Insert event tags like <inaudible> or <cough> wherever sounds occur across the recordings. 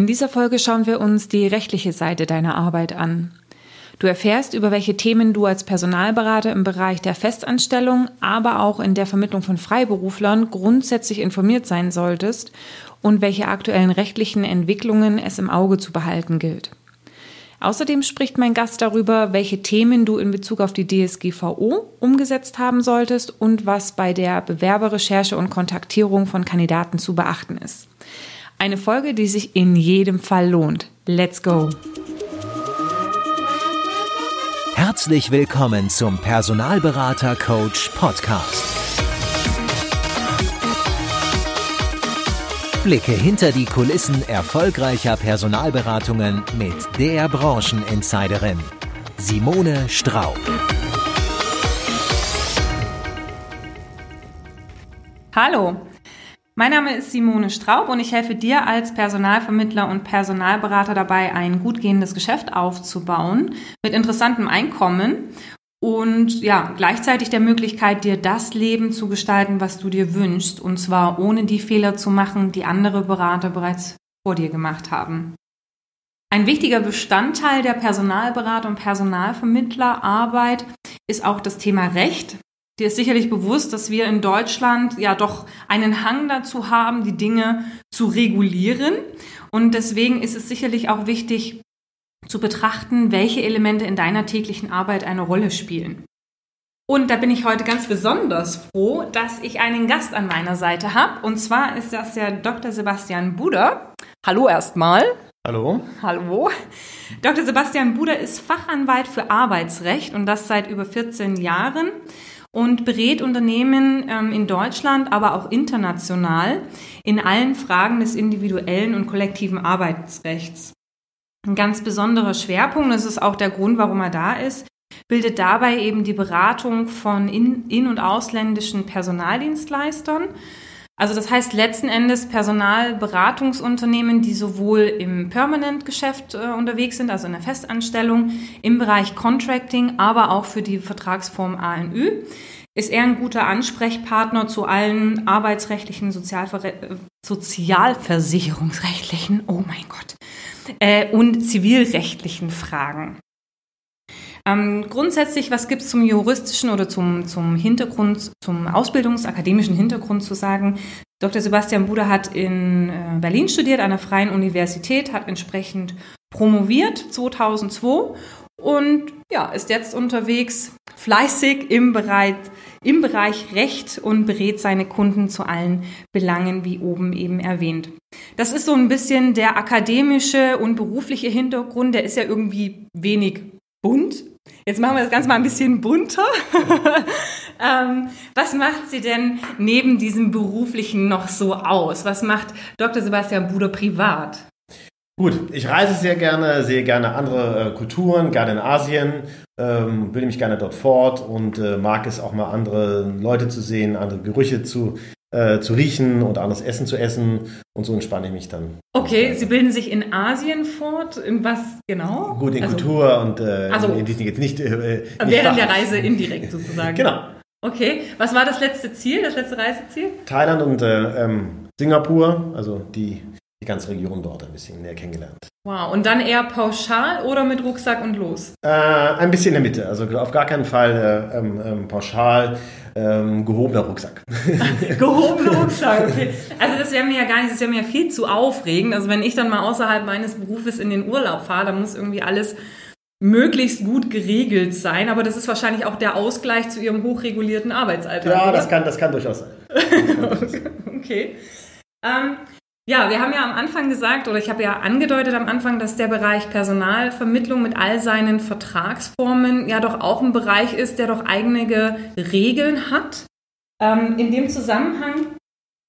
In dieser Folge schauen wir uns die rechtliche Seite deiner Arbeit an. Du erfährst, über welche Themen du als Personalberater im Bereich der Festanstellung, aber auch in der Vermittlung von Freiberuflern grundsätzlich informiert sein solltest und welche aktuellen rechtlichen Entwicklungen es im Auge zu behalten gilt. Außerdem spricht mein Gast darüber, welche Themen du in Bezug auf die DSGVO umgesetzt haben solltest und was bei der Bewerberrecherche und Kontaktierung von Kandidaten zu beachten ist. Eine Folge, die sich in jedem Fall lohnt. Let's go! Herzlich willkommen zum Personalberater Coach Podcast. Blicke hinter die Kulissen erfolgreicher Personalberatungen mit der Brancheninsiderin Simone Straub. Hallo, mein Name ist Simone Straub und ich helfe dir als Personalvermittler und Personalberater dabei, ein gut gehendes Geschäft aufzubauen mit interessantem Einkommen und ja, gleichzeitig der Möglichkeit, dir das Leben zu gestalten, was du dir wünschst, und zwar ohne die Fehler zu machen, die andere Berater bereits vor dir gemacht haben. Ein wichtiger Bestandteil der Personalberater und Personalvermittlerarbeit ist auch das Thema Recht. Dir ist sicherlich bewusst, dass wir in Deutschland ja doch einen Hang dazu haben, die Dinge zu regulieren. Und deswegen ist es sicherlich auch wichtig, zu betrachten, welche Elemente in deiner täglichen Arbeit eine Rolle spielen. Und da bin ich heute ganz besonders froh, dass ich einen Gast an meiner Seite habe. Und zwar ist das der Dr. Sebastian Buder. Hallo erstmal. Hallo. Hallo. Dr. Sebastian Buder ist Fachanwalt für Arbeitsrecht und das seit über 14 Jahren und berät Unternehmen ähm, in Deutschland, aber auch international in allen Fragen des individuellen und kollektiven Arbeitsrechts. Ein ganz besonderer Schwerpunkt, das ist auch der Grund, warum er da ist, bildet dabei eben die Beratung von in-, in und ausländischen Personaldienstleistern. Also das heißt letzten Endes Personalberatungsunternehmen, die sowohl im Permanent-Geschäft äh, unterwegs sind, also in der Festanstellung, im Bereich Contracting, aber auch für die Vertragsform ANÜ. Ist er ein guter Ansprechpartner zu allen arbeitsrechtlichen, Sozialver sozialversicherungsrechtlichen, oh mein Gott, äh, und zivilrechtlichen Fragen. Ähm, grundsätzlich, was gibt es zum juristischen oder zum, zum Hintergrund, zum ausbildungsakademischen Hintergrund zu sagen? Dr. Sebastian Buder hat in äh, Berlin studiert, an der Freien Universität, hat entsprechend promoviert 2002 und ja, ist jetzt unterwegs, fleißig im Bereich, im Bereich Recht und berät seine Kunden zu allen Belangen, wie oben eben erwähnt. Das ist so ein bisschen der akademische und berufliche Hintergrund, der ist ja irgendwie wenig bunt. Jetzt machen wir das Ganze mal ein bisschen bunter. <laughs> ähm, was macht sie denn neben diesem beruflichen noch so aus? Was macht Dr. Sebastian Buder privat? Gut, ich reise sehr gerne, sehe gerne andere äh, Kulturen, gerne in Asien, ähm, bilde mich gerne dort fort und äh, mag es auch mal andere Leute zu sehen, andere Gerüche zu, äh, zu riechen und anderes Essen zu essen und so entspanne ich mich dann. Okay, Sie bilden sich in Asien fort, in was genau? Gut, in also, Kultur und äh, also, in Disney jetzt nicht. Äh, nicht während der Reise indirekt sozusagen. <laughs> genau. Okay, was war das letzte Ziel, das letzte Reiseziel? Thailand und äh, ähm, Singapur, also die die ganze Region dort ein bisschen näher kennengelernt. Wow, und dann eher pauschal oder mit Rucksack und los? Äh, ein bisschen in der Mitte, also auf gar keinen Fall äh, ähm, ähm, pauschal. Ähm, gehobener Rucksack. <laughs> gehobener Rucksack, okay. Also das wäre mir ja gar nicht, das wäre mir viel zu aufregend. Also wenn ich dann mal außerhalb meines Berufes in den Urlaub fahre, dann muss irgendwie alles möglichst gut geregelt sein. Aber das ist wahrscheinlich auch der Ausgleich zu Ihrem hochregulierten Arbeitsalltag. Ja, das kann, das kann durchaus sein. <laughs> okay. Ähm, ja, wir haben ja am Anfang gesagt, oder ich habe ja angedeutet am Anfang, dass der Bereich Personalvermittlung mit all seinen Vertragsformen ja doch auch ein Bereich ist, der doch eigene Regeln hat. Ähm, in dem Zusammenhang,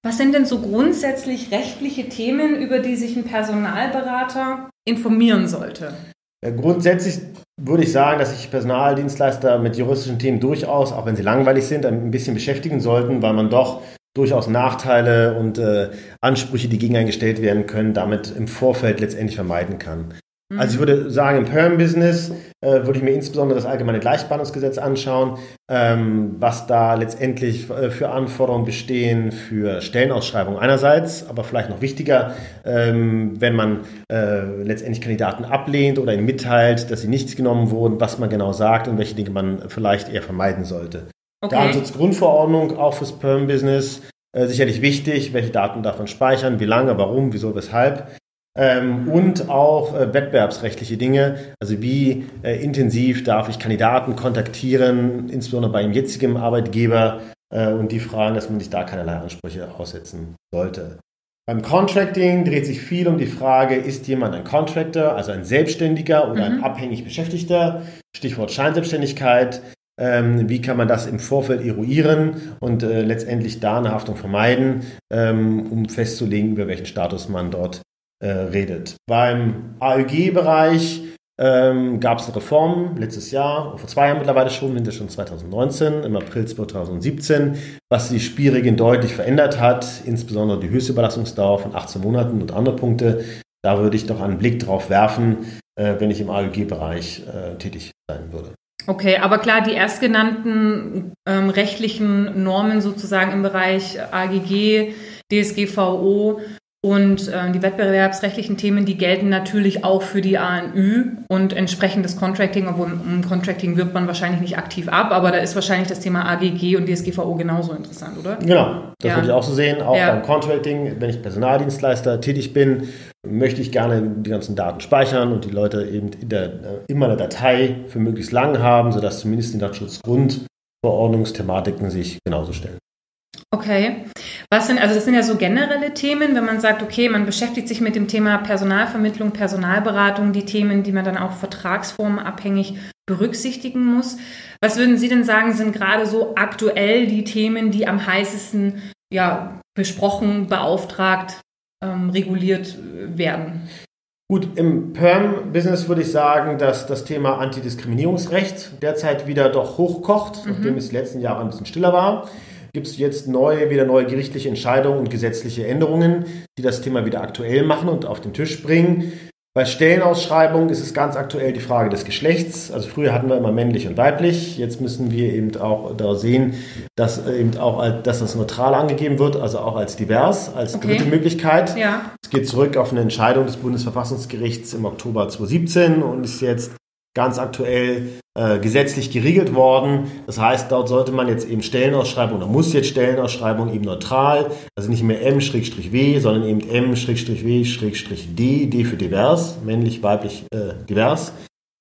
was sind denn so grundsätzlich rechtliche Themen, über die sich ein Personalberater informieren sollte? Grundsätzlich würde ich sagen, dass sich Personaldienstleister mit juristischen Themen durchaus, auch wenn sie langweilig sind, ein bisschen beschäftigen sollten, weil man doch durchaus Nachteile und äh, Ansprüche, die gegen einen gestellt werden können, damit im Vorfeld letztendlich vermeiden kann. Also ich würde sagen, im Perm-Business äh, würde ich mir insbesondere das allgemeine Gleichbehandlungsgesetz anschauen, ähm, was da letztendlich äh, für Anforderungen bestehen für Stellenausschreibungen einerseits, aber vielleicht noch wichtiger, ähm, wenn man äh, letztendlich Kandidaten ablehnt oder ihnen mitteilt, dass sie nicht genommen wurden, was man genau sagt und welche Dinge man vielleicht eher vermeiden sollte. Okay. Datenschutzgrundverordnung auch fürs Perm-Business. Äh, sicherlich wichtig, welche Daten darf man speichern, wie lange, warum, wieso, weshalb. Ähm, und auch äh, wettbewerbsrechtliche Dinge, also wie äh, intensiv darf ich Kandidaten kontaktieren, insbesondere bei einem jetzigen Arbeitgeber äh, und die Fragen, dass man sich da keinerlei Ansprüche aussetzen sollte. Beim Contracting dreht sich viel um die Frage, ist jemand ein Contractor, also ein Selbstständiger oder mhm. ein abhängig Beschäftigter? Stichwort Scheinselbstständigkeit. Ähm, wie kann man das im Vorfeld eruieren und äh, letztendlich da eine Haftung vermeiden, ähm, um festzulegen, über welchen Status man dort äh, redet. Beim ALG-Bereich ähm, gab es eine Reform letztes Jahr, vor zwei Jahren mittlerweile schon, mindestens schon 2019, im April 2017, was die Spielregeln deutlich verändert hat, insbesondere die höchste Überlassungsdauer von 18 Monaten und andere Punkte. Da würde ich doch einen Blick drauf werfen, äh, wenn ich im ALG-Bereich äh, tätig sein würde. Okay, aber klar, die erstgenannten ähm, rechtlichen Normen sozusagen im Bereich AGG, DSGVO und äh, die wettbewerbsrechtlichen Themen, die gelten natürlich auch für die ANÜ und entsprechendes Contracting, obwohl im Contracting wirbt man wahrscheinlich nicht aktiv ab, aber da ist wahrscheinlich das Thema AGG und DSGVO genauso interessant, oder? Genau, das ja. würde ich auch so sehen. Auch ja. beim Contracting, wenn ich Personaldienstleister tätig bin, möchte ich gerne die ganzen Daten speichern und die Leute eben in der, immer eine Datei für möglichst lang haben, sodass zumindest die Datenschutzgrundverordnungsthematiken sich genauso stellen. Okay. Was sind, also das sind ja so generelle Themen, wenn man sagt, okay, man beschäftigt sich mit dem Thema Personalvermittlung, Personalberatung, die Themen, die man dann auch vertragsformenabhängig berücksichtigen muss. Was würden Sie denn sagen, sind gerade so aktuell die Themen, die am heißesten ja, besprochen, beauftragt, ähm, reguliert werden? Gut, im Perm-Business würde ich sagen, dass das Thema Antidiskriminierungsrecht derzeit wieder doch hochkocht, mhm. nachdem es die letzten Jahre ein bisschen stiller war gibt es jetzt neue, wieder neue gerichtliche Entscheidungen und gesetzliche Änderungen, die das Thema wieder aktuell machen und auf den Tisch bringen. Bei Stellenausschreibungen ist es ganz aktuell die Frage des Geschlechts. Also früher hatten wir immer männlich und weiblich. Jetzt müssen wir eben auch da sehen, dass eben auch, dass das neutral angegeben wird, also auch als divers, als okay. dritte Möglichkeit. Ja. Es geht zurück auf eine Entscheidung des Bundesverfassungsgerichts im Oktober 2017 und ist jetzt ganz aktuell äh, gesetzlich geregelt worden. Das heißt, dort sollte man jetzt eben Stellenausschreibung oder muss jetzt Stellenausschreibung eben neutral, also nicht mehr M-W, sondern eben M-W-D, D für divers, männlich, weiblich, äh, divers,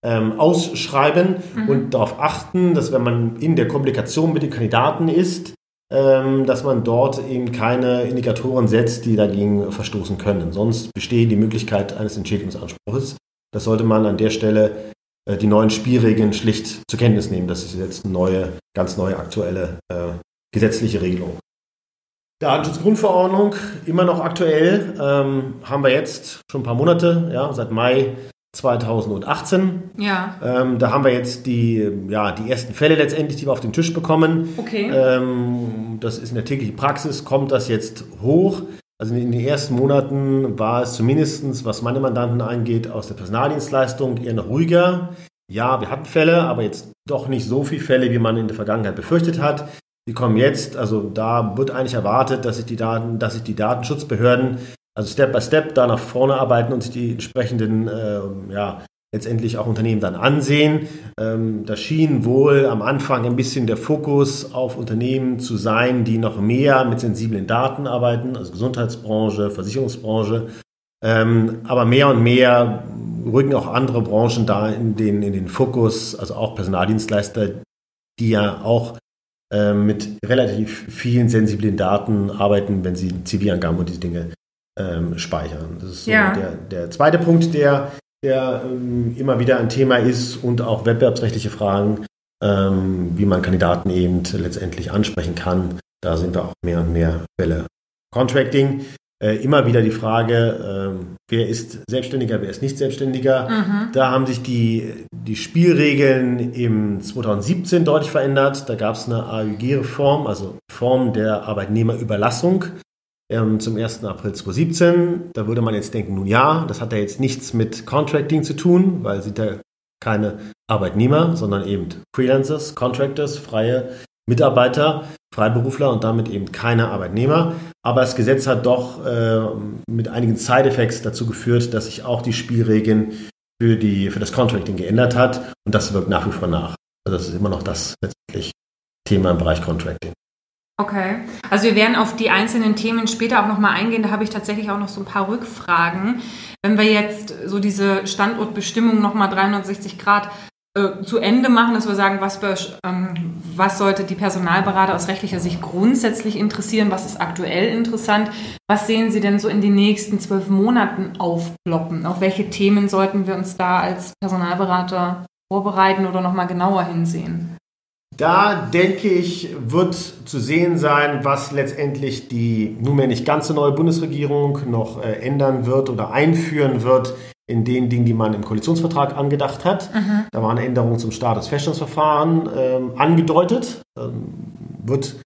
ähm, ausschreiben mhm. und darauf achten, dass wenn man in der Kommunikation mit den Kandidaten ist, ähm, dass man dort eben keine Indikatoren setzt, die dagegen verstoßen können. Sonst besteht die Möglichkeit eines Entschädigungsanspruchs. Das sollte man an der Stelle die neuen Spielregeln schlicht zur Kenntnis nehmen. Das ist jetzt eine neue, ganz neue aktuelle äh, gesetzliche Regelung. Datenschutzgrundverordnung, immer noch aktuell, ähm, haben wir jetzt schon ein paar Monate, ja, seit Mai 2018. Ja. Ähm, da haben wir jetzt die, ja, die ersten Fälle letztendlich, die wir auf den Tisch bekommen. Okay. Ähm, das ist in der täglichen Praxis, kommt das jetzt hoch. Also in den ersten Monaten war es zumindest, was meine Mandanten angeht, aus der Personaldienstleistung eher noch ruhiger. Ja, wir hatten Fälle, aber jetzt doch nicht so viele Fälle, wie man in der Vergangenheit befürchtet hat. Die kommen jetzt, also da wird eigentlich erwartet, dass sich die Daten, dass sich die Datenschutzbehörden also Step by Step da nach vorne arbeiten und sich die entsprechenden äh, ja, letztendlich auch Unternehmen dann ansehen. Ähm, da schien wohl am Anfang ein bisschen der Fokus auf Unternehmen zu sein, die noch mehr mit sensiblen Daten arbeiten, also Gesundheitsbranche, Versicherungsbranche. Ähm, aber mehr und mehr rücken auch andere Branchen da in den, in den Fokus, also auch Personaldienstleister, die ja auch äh, mit relativ vielen sensiblen Daten arbeiten, wenn sie CV-Angaben und diese Dinge ähm, speichern. Das ist so ja. der, der zweite Punkt, der der ähm, immer wieder ein Thema ist und auch wettbewerbsrechtliche Fragen, ähm, wie man Kandidaten eben letztendlich ansprechen kann. Da sind wir auch mehr und mehr Fälle. Contracting, äh, immer wieder die Frage, äh, wer ist Selbstständiger, wer ist nicht Selbstständiger. Mhm. Da haben sich die, die Spielregeln im 2017 deutlich verändert. Da gab es eine AÜG-Reform, also Form der Arbeitnehmerüberlassung. Ähm, zum 1. April 2017. Da würde man jetzt denken, nun ja, das hat ja jetzt nichts mit Contracting zu tun, weil sie da keine Arbeitnehmer, sondern eben Freelancers, Contractors, freie Mitarbeiter, Freiberufler und damit eben keine Arbeitnehmer. Aber das Gesetz hat doch äh, mit einigen Side-Effects dazu geführt, dass sich auch die Spielregeln für, die, für das Contracting geändert hat und das wirkt nach wie vor nach. Also das ist immer noch das letztendlich Thema im Bereich Contracting. Okay. Also wir werden auf die einzelnen Themen später auch nochmal eingehen. Da habe ich tatsächlich auch noch so ein paar Rückfragen. Wenn wir jetzt so diese Standortbestimmung nochmal 360 Grad äh, zu Ende machen, dass wir sagen, was, ähm, was sollte die Personalberater aus rechtlicher Sicht grundsätzlich interessieren, was ist aktuell interessant, was sehen Sie denn so in den nächsten zwölf Monaten aufploppen? Auf welche Themen sollten wir uns da als Personalberater vorbereiten oder nochmal genauer hinsehen? Da denke ich, wird zu sehen sein, was letztendlich die nunmehr nicht ganz so neue Bundesregierung noch äh, ändern wird oder einführen wird in den Dingen, die man im Koalitionsvertrag angedacht hat. Mhm. Da waren Änderungen zum Statusfeststellungsverfahren ähm, angedeutet. Ähm, wird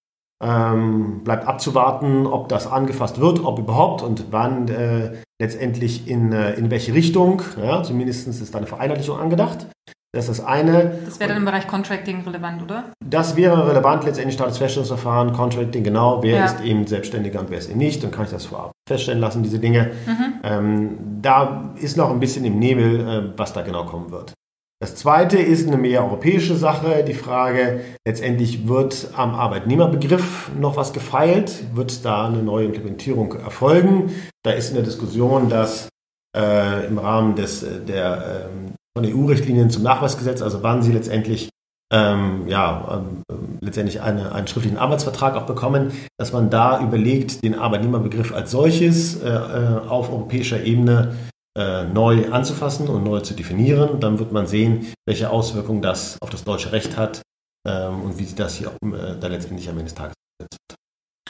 ähm, bleibt abzuwarten, ob das angefasst wird, ob überhaupt und wann äh, letztendlich in, äh, in welche Richtung. Ja, zumindest ist da eine Vereinheitlichung angedacht. Das ist das eine. Das wäre dann im Bereich Contracting relevant, oder? Das wäre relevant, letztendlich Staatsfeststellungsverfahren, Contracting, genau. Wer ja. ist eben Selbstständiger und wer ist eben nicht? Dann kann ich das vorab feststellen lassen, diese Dinge. Mhm. Ähm, da ist noch ein bisschen im Nebel, äh, was da genau kommen wird. Das zweite ist eine mehr europäische Sache. Die Frage, letztendlich wird am Arbeitnehmerbegriff noch was gefeilt? Wird da eine neue Implementierung erfolgen? Da ist in der Diskussion, dass äh, im Rahmen des, äh, der ähm, von EU-Richtlinien zum Nachweisgesetz, also wann sie letztendlich ähm, ja, ähm, letztendlich eine, einen schriftlichen Arbeitsvertrag auch bekommen, dass man da überlegt, den Arbeitnehmerbegriff als solches äh, äh, auf europäischer Ebene äh, neu anzufassen und neu zu definieren. Dann wird man sehen, welche Auswirkungen das auf das deutsche Recht hat ähm, und wie sich das hier auch, äh, da letztendlich am Ende des Tages wird.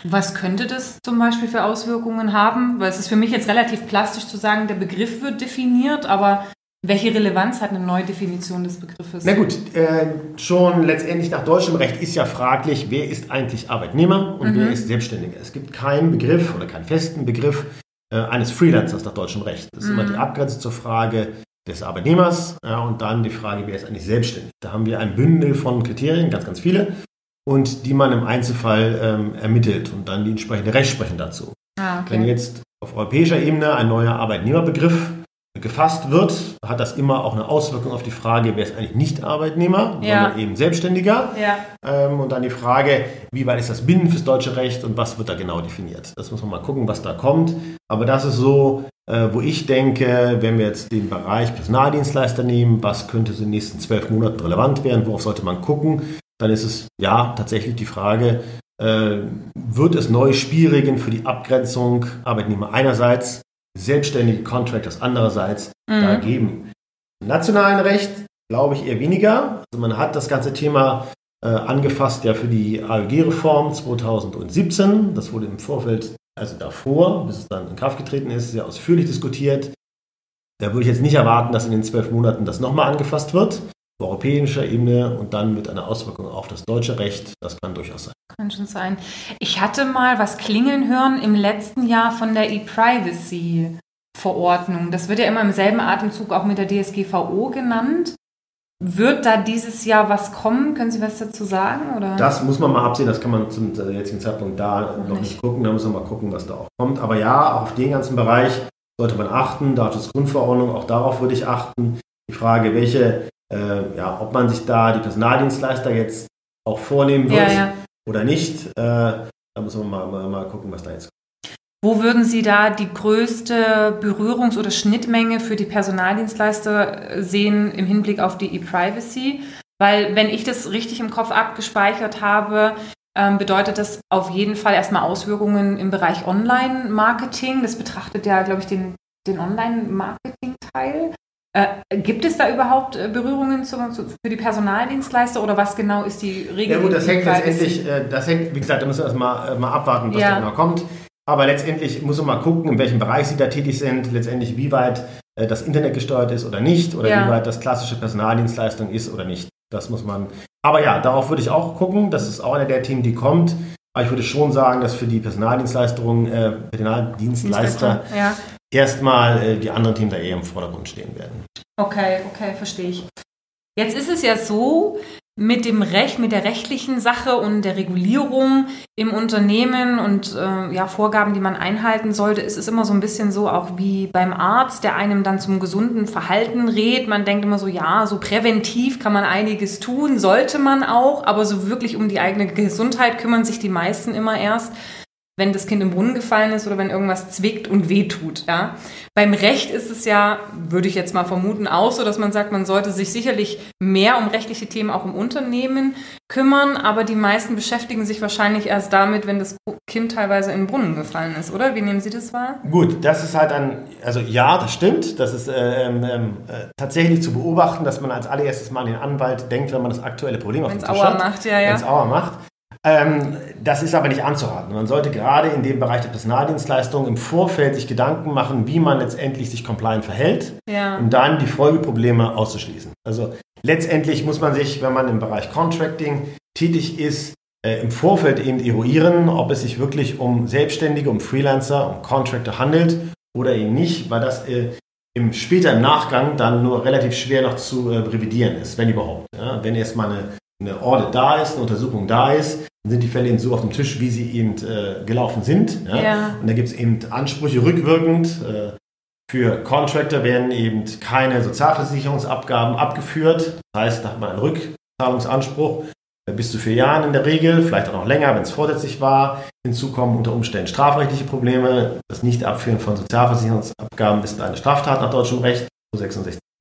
Was könnte das zum Beispiel für Auswirkungen haben? Weil es ist für mich jetzt relativ plastisch zu sagen, der Begriff wird definiert, aber welche Relevanz hat eine Neudefinition des Begriffes? Na gut, äh, schon letztendlich nach deutschem Recht ist ja fraglich, wer ist eigentlich Arbeitnehmer und mhm. wer ist Selbstständiger. Es gibt keinen Begriff oder keinen festen Begriff äh, eines Freelancers nach deutschem Recht. Das ist mhm. immer die Abgrenzung zur Frage des Arbeitnehmers ja, und dann die Frage, wer ist eigentlich selbstständig. Da haben wir ein Bündel von Kriterien, ganz, ganz viele, und die man im Einzelfall ähm, ermittelt und dann die entsprechende Rechtsprechung dazu. Ah, okay. Wenn jetzt auf europäischer Ebene ein neuer Arbeitnehmerbegriff gefasst wird, hat das immer auch eine Auswirkung auf die Frage, wer ist eigentlich nicht Arbeitnehmer, ja. sondern eben Selbstständiger. Ja. Ähm, und dann die Frage, wie weit ist das binnen fürs deutsche Recht und was wird da genau definiert. Das muss man mal gucken, was da kommt. Aber das ist so, äh, wo ich denke, wenn wir jetzt den Bereich Personaldienstleister nehmen, was könnte in den nächsten zwölf Monaten relevant werden, worauf sollte man gucken, dann ist es ja tatsächlich die Frage, äh, wird es neue Spielregeln für die Abgrenzung Arbeitnehmer einerseits selbstständige Contractors andererseits mhm. da geben. Im nationalen Recht glaube ich eher weniger. Also man hat das ganze Thema äh, angefasst ja für die ALG-Reform 2017. Das wurde im Vorfeld, also davor, bis es dann in Kraft getreten ist, sehr ausführlich diskutiert. Da würde ich jetzt nicht erwarten, dass in den zwölf Monaten das nochmal angefasst wird auf europäischer Ebene und dann mit einer Auswirkung auf das deutsche Recht. Das kann durchaus sein. Kann schon sein. Ich hatte mal was klingeln hören im letzten Jahr von der E-Privacy. Verordnung. Das wird ja immer im selben Atemzug auch mit der DSGVO genannt. Wird da dieses Jahr was kommen? Können Sie was dazu sagen? Oder? Das muss man mal absehen, das kann man zum jetzigen Zeitpunkt da noch nicht. nicht gucken. Da muss man mal gucken, was da auch kommt. Aber ja, auch auf den ganzen Bereich sollte man achten. Datenschutzgrundverordnung, auch darauf würde ich achten. Die Frage, welche äh, ja, ob man sich da die Personaldienstleister jetzt auch vornehmen wird ja, ja. Oder nicht. Äh, da muss man mal, mal, mal gucken, was da jetzt kommt. Wo würden Sie da die größte Berührungs- oder Schnittmenge für die Personaldienstleister sehen im Hinblick auf die E-Privacy? Weil, wenn ich das richtig im Kopf abgespeichert habe, ähm, bedeutet das auf jeden Fall erstmal Auswirkungen im Bereich Online-Marketing. Das betrachtet ja, glaube ich, den, den Online-Marketing-Teil. Äh, gibt es da überhaupt äh, Berührungen zu, zu, für die Personaldienstleister oder was genau ist die Regel? Ja gut, das hängt letztendlich, äh, das hängt, wie gesagt, da müssen wir erstmal äh, mal abwarten, was ja. da genau kommt. Aber letztendlich muss man mal gucken, in welchem Bereich sie da tätig sind, letztendlich wie weit äh, das Internet gesteuert ist oder nicht oder ja. wie weit das klassische Personaldienstleistung ist oder nicht. Das muss man. Aber ja, darauf würde ich auch gucken. Das ist auch einer der Themen, die kommt. Aber ich würde schon sagen, dass für die Personaldienstleistungen, äh, Personaldienstleister Ja. Erstmal äh, die anderen Themen da eher im Vordergrund stehen werden. Okay, okay, verstehe ich. Jetzt ist es ja so, mit dem Recht, mit der rechtlichen Sache und der Regulierung im Unternehmen und äh, ja, Vorgaben, die man einhalten sollte, ist es immer so ein bisschen so, auch wie beim Arzt, der einem dann zum gesunden Verhalten rät. Man denkt immer so, ja, so präventiv kann man einiges tun, sollte man auch, aber so wirklich um die eigene Gesundheit kümmern sich die meisten immer erst, wenn das Kind im Brunnen gefallen ist oder wenn irgendwas zwickt und wehtut. Ja? Beim Recht ist es ja, würde ich jetzt mal vermuten, auch so, dass man sagt, man sollte sich sicherlich mehr um rechtliche Themen auch im Unternehmen kümmern, aber die meisten beschäftigen sich wahrscheinlich erst damit, wenn das Kind teilweise in den Brunnen gefallen ist, oder? Wie nehmen Sie das wahr? Gut, das ist halt ein, also ja, das stimmt. Das ist äh, ähm, äh, tatsächlich zu beobachten, dass man als allererstes mal an den Anwalt denkt, wenn man das aktuelle Problem auf dem Wenn's Tisch Aua hat. macht, ja, ja. Wenn's Aua macht. Ähm, das ist aber nicht anzuraten. Man sollte gerade in dem Bereich der Personaldienstleistung im Vorfeld sich Gedanken machen, wie man letztendlich sich compliant verhält, Ja. um dann die Folgeprobleme auszuschließen. Also letztendlich muss man sich, wenn man im Bereich Contracting tätig ist, äh, im Vorfeld eben eruieren, ob es sich wirklich um Selbstständige, um Freelancer, um Contractor handelt oder eben nicht, weil das äh, im, später im Nachgang dann nur relativ schwer noch zu äh, revidieren ist, wenn überhaupt. Ja? Wenn erstmal eine, eine Audit da ist, eine Untersuchung da ist, sind die Fälle eben so auf dem Tisch, wie sie eben äh, gelaufen sind. Ja? Ja. Und da gibt es eben Ansprüche rückwirkend. Äh, für Contractor werden eben keine Sozialversicherungsabgaben abgeführt. Das heißt, da hat man einen Rückzahlungsanspruch äh, bis zu vier Jahren in der Regel, vielleicht auch noch länger, wenn es vorsätzlich war. Hinzu kommen unter Umständen strafrechtliche Probleme. Das Nicht-Abführen von Sozialversicherungsabgaben ist eine Straftat nach deutschem Recht,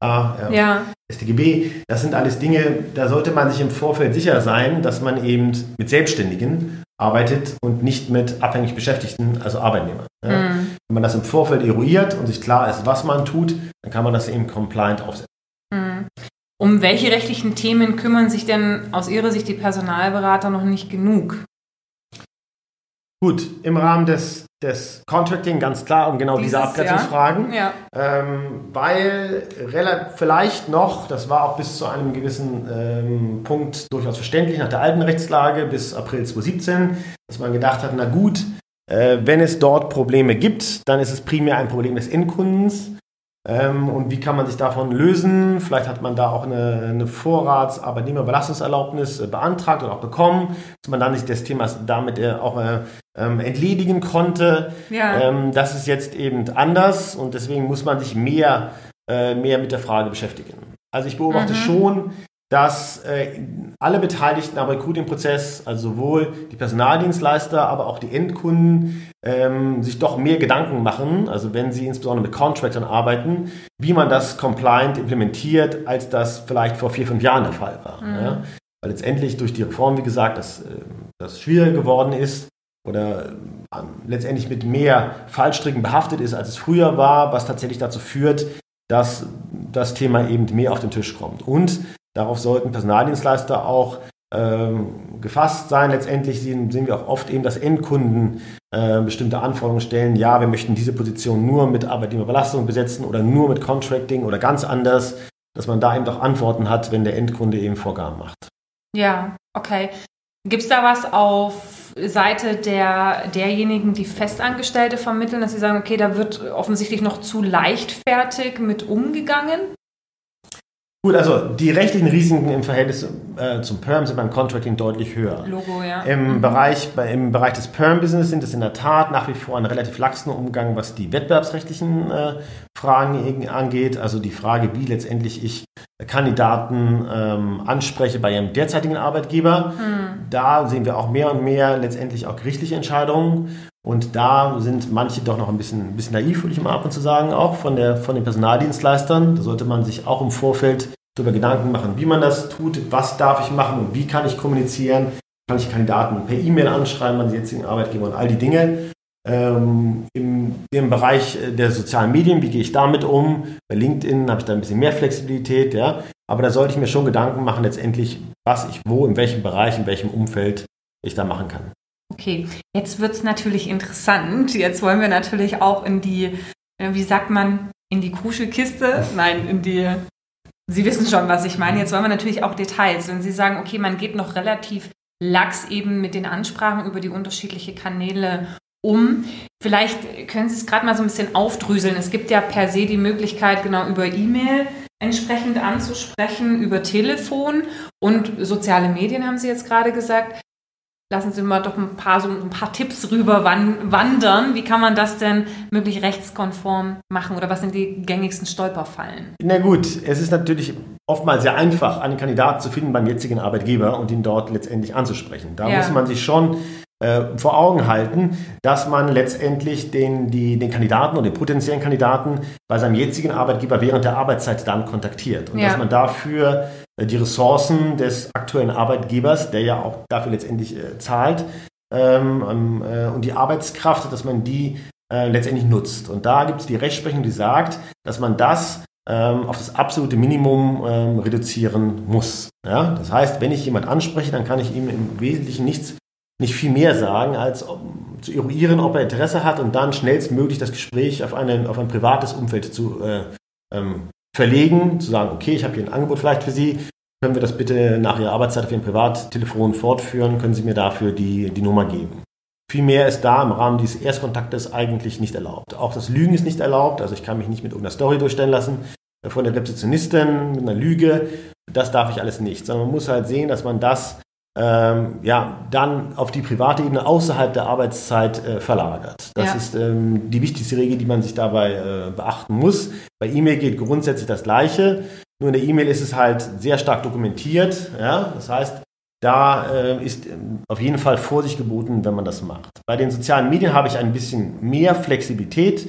66a äh, Ja. StGB. Das sind alles Dinge, da sollte man sich im Vorfeld sicher sein, dass man eben mit Selbstständigen arbeitet und nicht mit abhängig Beschäftigten, also Arbeitnehmern. Ja. Mhm. Wenn man das im Vorfeld eruiert und sich klar ist, was man tut, dann kann man das eben compliant aufsetzen. Mhm. Um welche rechtlichen Themen kümmern sich denn aus Ihrer Sicht die Personalberater noch nicht genug? Gut, im Rahmen des, des Contracting ganz klar um genau diese Dieses, Abgrenzungsfragen. Ja. Ähm, weil vielleicht noch, das war auch bis zu einem gewissen ähm, Punkt durchaus verständlich nach der alten Rechtslage bis April 2017, dass man gedacht hat, na gut, äh, wenn es dort Probleme gibt, dann ist es primär ein Problem des Endkundens. Ähm, und wie kann man sich davon lösen? Vielleicht hat man da auch eine, eine Vorrats-Arbeitnehmerbelastungserlaubnis äh, beantragt oder auch bekommen, dass man dann sich des Themas damit äh, auch äh, ähm, entledigen konnte. Ja. Ähm, das ist jetzt eben anders und deswegen muss man sich mehr, äh, mehr mit der Frage beschäftigen. Also ich beobachte Mhm. schon, dass äh, alle Beteiligten am Recruiting-Prozess, also sowohl die Personaldienstleister, aber auch die Endkunden, ähm, sich doch mehr Gedanken machen, also wenn sie insbesondere mit Contractern arbeiten, wie man das compliant implementiert, als das vielleicht vor vier, fünf Jahren der Fall war. Ja? Weil letztendlich durch die Reform, wie gesagt, das, äh, das schwieriger geworden ist oder ähm, letztendlich mit mehr Fallstricken behaftet ist, als es früher war, was tatsächlich dazu führt, dass das Thema eben mehr auf den Tisch kommt. Und darauf sollten Personaldienstleister auch ähm, gefasst sein. Letztendlich sehen, sehen wir auch oft eben, dass Endkunden äh, bestimmte Anforderungen stellen. Ja, wir möchten diese Position nur mit Arbeitnehmerbelastung besetzen oder nur mit Contracting oder ganz anders, dass man da eben auch Antworten hat, wenn der Endkunde eben Vorgaben macht. Ja, okay. Gibt es da was auf Seite der, derjenigen, die Festangestellte vermitteln, dass sie sagen, okay, da wird offensichtlich noch zu leichtfertig mit umgegangen? Gut, also die rechtlichen Risiken im Verhältnis äh, zum Perm sind beim Contracting deutlich höher. Logo, ja. Im, Bereich, bei, Im Bereich des Perm-Business sind es in der Tat nach wie vor ein relativ laxer Umgang, was die wettbewerbsrechtlichen äh, Fragen angeht. Also die Frage, wie letztendlich ich Kandidaten ähm, anspreche bei ihrem derzeitigen Arbeitgeber. Da sehen wir auch mehr und mehr letztendlich auch gerichtliche Entscheidungen. Und da sind manche doch noch ein bisschen, ein bisschen naiv, würde ich mal ab und zu sagen, auch von, der, von den Personaldienstleistern. Da sollte man sich auch im Vorfeld darüber Gedanken machen, wie man das tut, was darf ich machen und wie kann ich kommunizieren. Kann ich Kandidaten per E-Mail anschreiben an den jetzigen Arbeitgeber und all die Dinge. Ähm, im, Im Bereich äh, der sozialen Medien, wie gehe ich damit um? Bei LinkedIn habe ich da ein bisschen mehr Flexibilität, ja. Aber da sollte ich mir schon Gedanken machen, letztendlich, was ich wo, in welchem Bereich, in welchem Umfeld ich da machen kann. Okay, jetzt wird es natürlich interessant. Jetzt wollen wir natürlich auch in die, äh, wie sagt man, in die Kruschelkiste? Nein, in die. Sie wissen schon, was ich meine. Jetzt wollen wir natürlich auch Details. Wenn Sie sagen, okay, man geht noch relativ lax eben mit den Ansprachen über die unterschiedlichen Kanäle um. Vielleicht können Sie es gerade mal so ein bisschen aufdrüseln. Es gibt ja per se die Möglichkeit, genau über E-Mail entsprechend anzusprechen, über Telefon und soziale Medien, haben Sie jetzt gerade gesagt. Lassen Sie mal doch ein paar, so ein paar Tipps rüber wandern. Wie kann man das denn möglichst rechtskonform machen oder was sind die gängigsten Stolperfallen? Na gut, es ist natürlich oftmals sehr einfach, einen Kandidaten zu finden beim jetzigen Arbeitgeber und ihn dort letztendlich anzusprechen. Da ja. muss man sich schon vor Augen halten, dass man letztendlich den, die, den Kandidaten oder den potenziellen Kandidaten bei seinem jetzigen Arbeitgeber während der Arbeitszeit dann kontaktiert. Und ja. dass man dafür äh, die Ressourcen des aktuellen Arbeitgebers, der ja auch dafür letztendlich äh, zahlt, ähm, ähm äh, und die Arbeitskraft, dass man die äh, letztendlich nutzt. Und da gibt es die Rechtsprechung, die sagt, dass man das ähm, auf das absolute Minimum ähm, reduzieren muss. Ja? Das heißt, wenn ich jemand anspreche, dann kann ich ihm im Wesentlichen nichts nicht viel mehr sagen, als zu eruieren, ob er Interesse hat und dann schnellstmöglich das Gespräch auf, eine, auf ein privates Umfeld zu äh, ähm, verlegen, zu sagen, okay, ich habe hier ein Angebot vielleicht für Sie, können wir das bitte nach Ihrer Arbeitszeit auf Ihrem Privattelefon fortführen, können Sie mir dafür die, die Nummer geben. Viel mehr ist da im Rahmen dieses Erstkontaktes eigentlich nicht erlaubt. Auch das Lügen ist nicht erlaubt, also ich kann mich nicht mit irgendeiner Story durchstellen lassen äh, von der Rezeptionistin mit einer Lüge, das darf ich alles nicht, sondern man muss halt sehen, dass man das ähm, ja, dann auf die private Ebene außerhalb der Arbeitszeit äh, verlagert. Das ja. ist ähm, die wichtigste Regel, die man sich dabei äh, beachten muss. Bei E-Mail geht grundsätzlich das Gleiche, nur in der E-Mail ist es halt sehr stark dokumentiert. Ja? Das heißt, da äh, ist ähm, auf jeden Fall Vorsicht geboten, wenn man das macht. Bei den sozialen Medien habe ich ein bisschen mehr Flexibilität.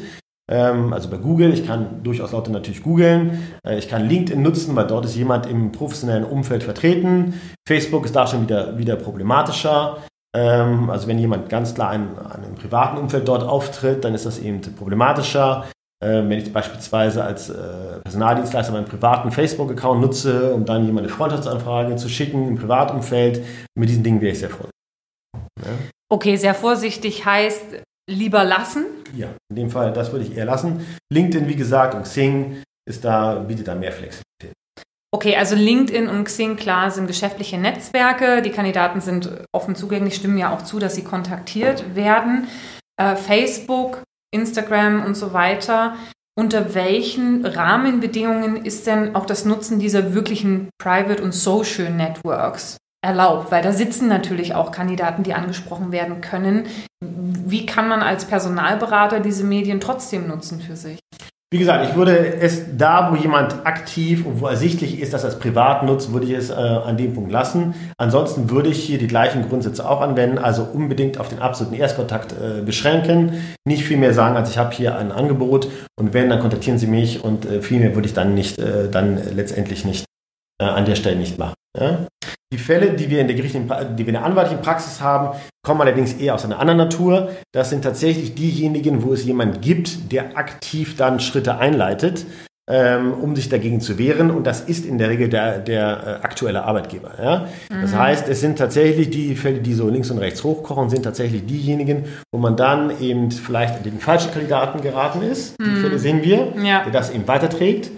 Ähm, also bei Google, ich kann durchaus Leute natürlich googeln. Äh, ich kann LinkedIn nutzen, weil dort ist jemand im professionellen Umfeld vertreten. Facebook ist da schon wieder, wieder problematischer. Ähm, also wenn jemand ganz klar in, in einem privaten Umfeld dort auftritt, dann ist das eben problematischer. Ähm, wenn ich beispielsweise als äh, Personaldienstleister meinen privaten Facebook-Account nutze, um dann jemand eine Freundschaftsanfrage zu schicken im Privatumfeld, mit diesen Dingen wäre ich sehr vorsichtig. Okay, sehr vorsichtig heißt, lieber lassen? Ja, in dem Fall, das würde ich eher lassen. LinkedIn, wie gesagt, und Xing ist da, bietet da mehr Flexibilität. Okay, also LinkedIn und Xing, klar, sind geschäftliche Netzwerke. Die Kandidaten sind offen zugänglich, stimmen ja auch zu, dass sie kontaktiert werden. Äh, Facebook, Instagram und so weiter. Unter welchen Rahmenbedingungen ist denn auch das Nutzen dieser wirklichen Private und Social Networks erlaubt, weil da sitzen natürlich auch Kandidaten, die angesprochen werden können. Wie kann man als Personalberater diese Medien trotzdem nutzen für sich? Wie gesagt, ich würde es da, wo jemand aktiv und wo ersichtlich ist, dass er es privat nutzt, würde ich es äh, an dem Punkt lassen. Ansonsten würde ich hier die gleichen Grundsätze auch anwenden, also unbedingt auf den absoluten Erstkontakt äh, beschränken. Nicht viel mehr sagen, als ich habe hier ein Angebot und wenn, dann kontaktieren Sie mich und äh, viel mehr würde ich dann nicht, äh, dann letztendlich nicht äh, an der Stelle nicht machen. Ja? Die Fälle, die wir in der gerichtlichen, die wir in der anwaltlichen Praxis haben, kommen allerdings eher aus einer anderen Natur. Das sind tatsächlich diejenigen, wo es jemand gibt, der aktiv dann Schritte einleitet, ähm, um sich dagegen zu wehren. Und das ist in der Regel der, der äh, aktuelle Arbeitgeber. Ja? Mhm. Das heißt, es sind tatsächlich die Fälle, die so links und rechts hochkochen, sind tatsächlich diejenigen, wo man dann eben vielleicht an den falschen Kandidaten geraten ist. Mhm. Die Fälle sehen wir, ja. der das eben weiterträgt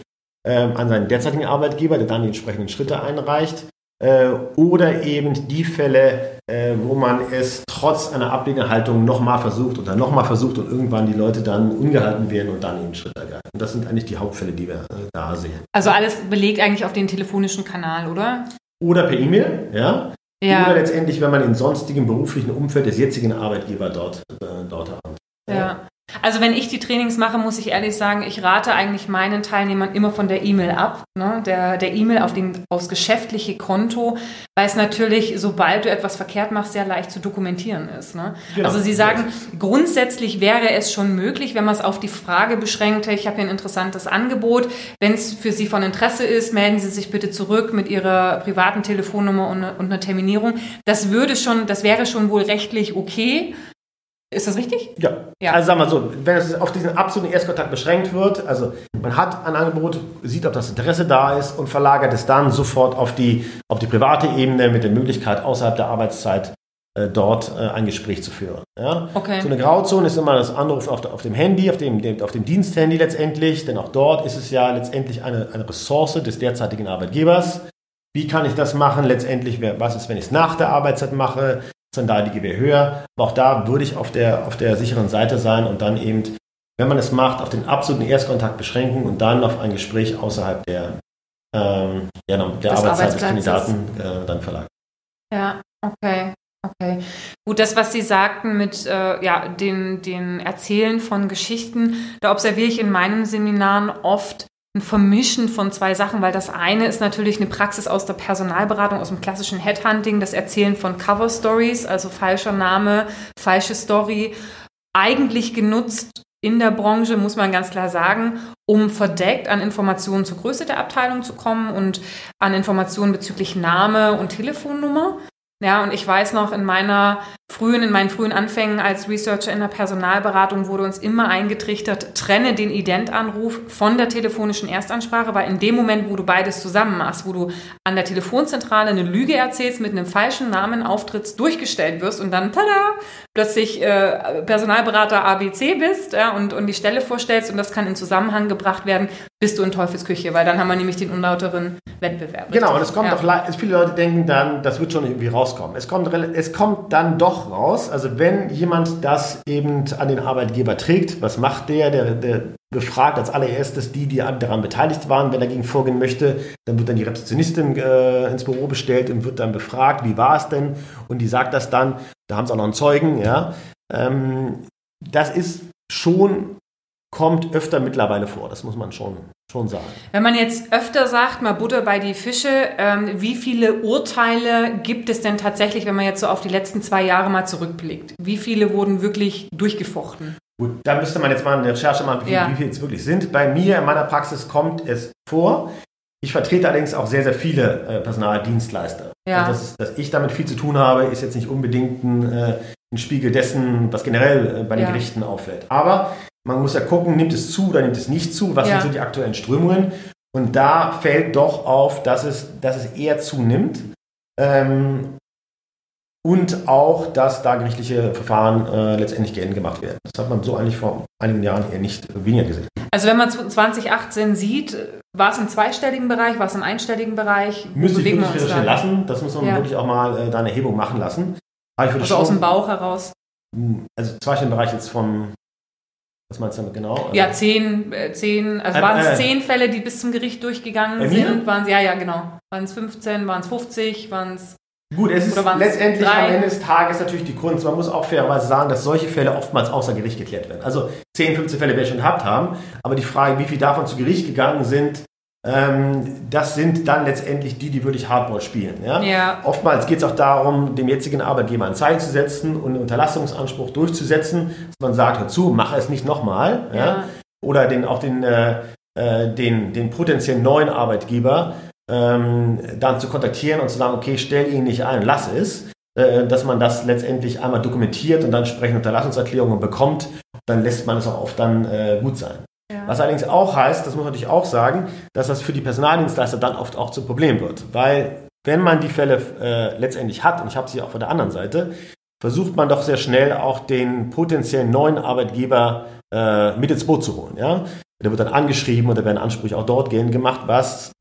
an seinen derzeitigen Arbeitgeber, der dann die entsprechenden Schritte einreicht. Äh, oder eben die Fälle, äh, wo man es trotz einer Ablehnhaltung nochmal versucht oder nochmal versucht und irgendwann die Leute dann ungehalten werden und dann den Schritt ergreifen. Das sind eigentlich die Hauptfälle, die wir äh, da sehen. Also alles belegt eigentlich auf den telefonischen Kanal, oder? Oder per E-Mail, ja. ja. Oder letztendlich, wenn man in sonstigem beruflichen Umfeld des jetzigen Arbeitgebers dort, dort hat. Ja. Also wenn ich die Trainings mache, muss ich ehrlich sagen, ich rate eigentlich meinen Teilnehmern immer von der E-Mail ab, ne? der der E-Mail auf den aufs geschäftliche Konto, weil es natürlich, sobald du etwas verkehrt machst, sehr leicht zu dokumentieren ist. Ne? Genau. Also Sie sagen, grundsätzlich wäre es schon möglich, wenn man es auf die Frage beschränkte, ich habe hier ein interessantes Angebot, wenn es für Sie von Interesse ist, melden Sie sich bitte zurück mit Ihrer privaten Telefonnummer und, und einer Terminierung. Das würde schon, das wäre schon wohl rechtlich okay. Ist das richtig? Ja. ja. Also sagen wir so, wenn es auf diesen absoluten Erstkontakt beschränkt wird, also man hat ein Angebot, sieht, ob das Interesse da ist und verlagert es dann sofort auf die, auf die private Ebene mit der Möglichkeit, außerhalb der Arbeitszeit äh, dort äh, ein Gespräch zu führen. Ja? Okay. So eine Grauzone ist immer das Anruf auf, auf dem Handy, auf dem, dem, auf dem Diensthandy letztendlich, denn auch dort ist es ja letztendlich eine, eine Ressource des derzeitigen Arbeitgebers Wie kann ich das machen? Letztendlich, was ist, wenn ich es nach der Arbeitszeit mache? Dann da die Gewähr höher? Aber auch da würde ich auf der, auf der sicheren Seite sein und dann eben, wenn man es macht, auf den absoluten Erstkontakt beschränken und dann auf ein Gespräch außerhalb der, ähm, ja, der Arbeitszeit des Kandidaten äh, dann verlagern. Ja, okay. Okay. Gut, das, was Sie sagten mit äh, ja, den, den Erzählen von Geschichten, da observiere ich in meinen Seminaren oft ein Vermischen von zwei Sachen, weil das eine ist natürlich eine Praxis aus der Personalberatung, aus dem klassischen Headhunting, das Erzählen von Cover Stories, also falscher Name, falsche Story, eigentlich genutzt in der Branche, muss man ganz klar sagen, um verdeckt an Informationen zur Größe der Abteilung zu kommen und an Informationen bezüglich Name und Telefonnummer. Ja, und ich weiß noch, in meiner frühen, in meinen frühen Anfängen als Researcher in der Personalberatung wurde uns immer eingetrichtert, trenne den Identanruf von der telefonischen Erstansprache, weil in dem Moment, wo du beides zusammen machst, wo du an der Telefonzentrale eine Lüge erzählst, mit einem falschen Namen auftrittst, durchgestellt wirst und dann, tada, plötzlich äh, Personalberater ABC bist ja, und, und die Stelle vorstellst und das kann in Zusammenhang gebracht werden, bist du in Teufelsküche, weil dann haben wir nämlich den unlauteren Wettbewerb. Genau, und es kommt ja. doch, viele Leute denken dann, das wird schon irgendwie rauskommen. Es kommt, es kommt dann doch raus, also wenn jemand das eben an den Arbeitgeber trägt, was macht der? Der, der befragt als allererstes die, die daran beteiligt waren. Wenn er dagegen vorgehen möchte, dann wird dann die Rezeptionistin äh, ins Büro bestellt und wird dann befragt, wie war es denn? Und die sagt das dann, da haben sie auch noch einen Zeugen, ja. Ähm, das ist schon kommt öfter mittlerweile vor, das muss man schon, schon sagen. Wenn man jetzt öfter sagt, mal Butter bei die Fische, ähm, wie viele Urteile gibt es denn tatsächlich, wenn man jetzt so auf die letzten zwei Jahre mal zurückblickt? Wie viele wurden wirklich durchgefochten? Gut, da müsste man jetzt mal eine Recherche machen, wie, ja. wie viele es wirklich sind. Bei mir in meiner Praxis kommt es vor. Ich vertrete allerdings auch sehr, sehr viele äh, Personaldienstleister. Ja. Also das dass ich damit viel zu tun habe, ist jetzt nicht unbedingt ein, äh, ein Spiegel dessen, was generell äh, bei den ja. Gerichten auffällt. Aber man muss ja gucken, nimmt es zu oder nimmt es nicht zu? Was ja. sind so die aktuellen Strömungen? Und da fällt doch auf, dass es, dass es eher zunimmt. Ähm, und auch, dass da gerichtliche Verfahren äh, letztendlich geltend gemacht werden. Das hat man so eigentlich vor einigen Jahren eher nicht weniger gesehen. Also wenn man 2018 sieht, war es im zweistelligen Bereich, war es im einstelligen Bereich? Müsste ich wirklich recherchieren lassen. Das muss man ja. wirklich auch mal äh, da eine Erhebung machen lassen. also schon, aus dem Bauch heraus? Hm, also zweistelligen Bereich jetzt von was meinst du damit genau? Ja, zehn, äh, zehn also äh, waren es äh, zehn Fälle, die bis zum Gericht durchgegangen sind? Waren es, ja, ja, genau. Waren es 15, waren es 50, waren es. Gut, es ist letztendlich drei? am Ende des Tages natürlich die Kunst. Man muss auch fairerweise sagen, dass solche Fälle oftmals außer Gericht geklärt werden. Also 10, 15 Fälle werde ich schon gehabt haben, aber die Frage, wie viele davon zu Gericht gegangen sind, das sind dann letztendlich die, die wirklich Hardball spielen. Ja? ja. Oftmals geht es auch darum, dem jetzigen Arbeitgeber ein Zeichen zu setzen und einen Unterlassungsanspruch durchzusetzen, dass man sagt, hör zu, mach es nicht nochmal. Ja. ja? Oder den, auch den, äh, äh, den, den potenziellen neuen Arbeitgeber ähm, dann zu kontaktieren und zu sagen, okay, stell ihn nicht ein, lass es. Äh, dass man das letztendlich einmal dokumentiert und dann entsprechende Unterlassungserklärungen bekommt, dann lässt man es auch oft dann äh, gut sein. Ja. Was allerdings auch heißt, das muss man natürlich auch sagen, dass das für die Personaldienstleister dann oft auch zum Problem wird. Weil wenn man die Fälle äh, letztendlich hat, und ich habe sie auch von der anderen Seite, versucht man doch sehr schnell auch den potenziellen neuen Arbeitgeber äh, mit ins Boot zu holen. Ja? Der wird dann angeschrieben und da werden Ansprüche auch dort gehen gemacht, was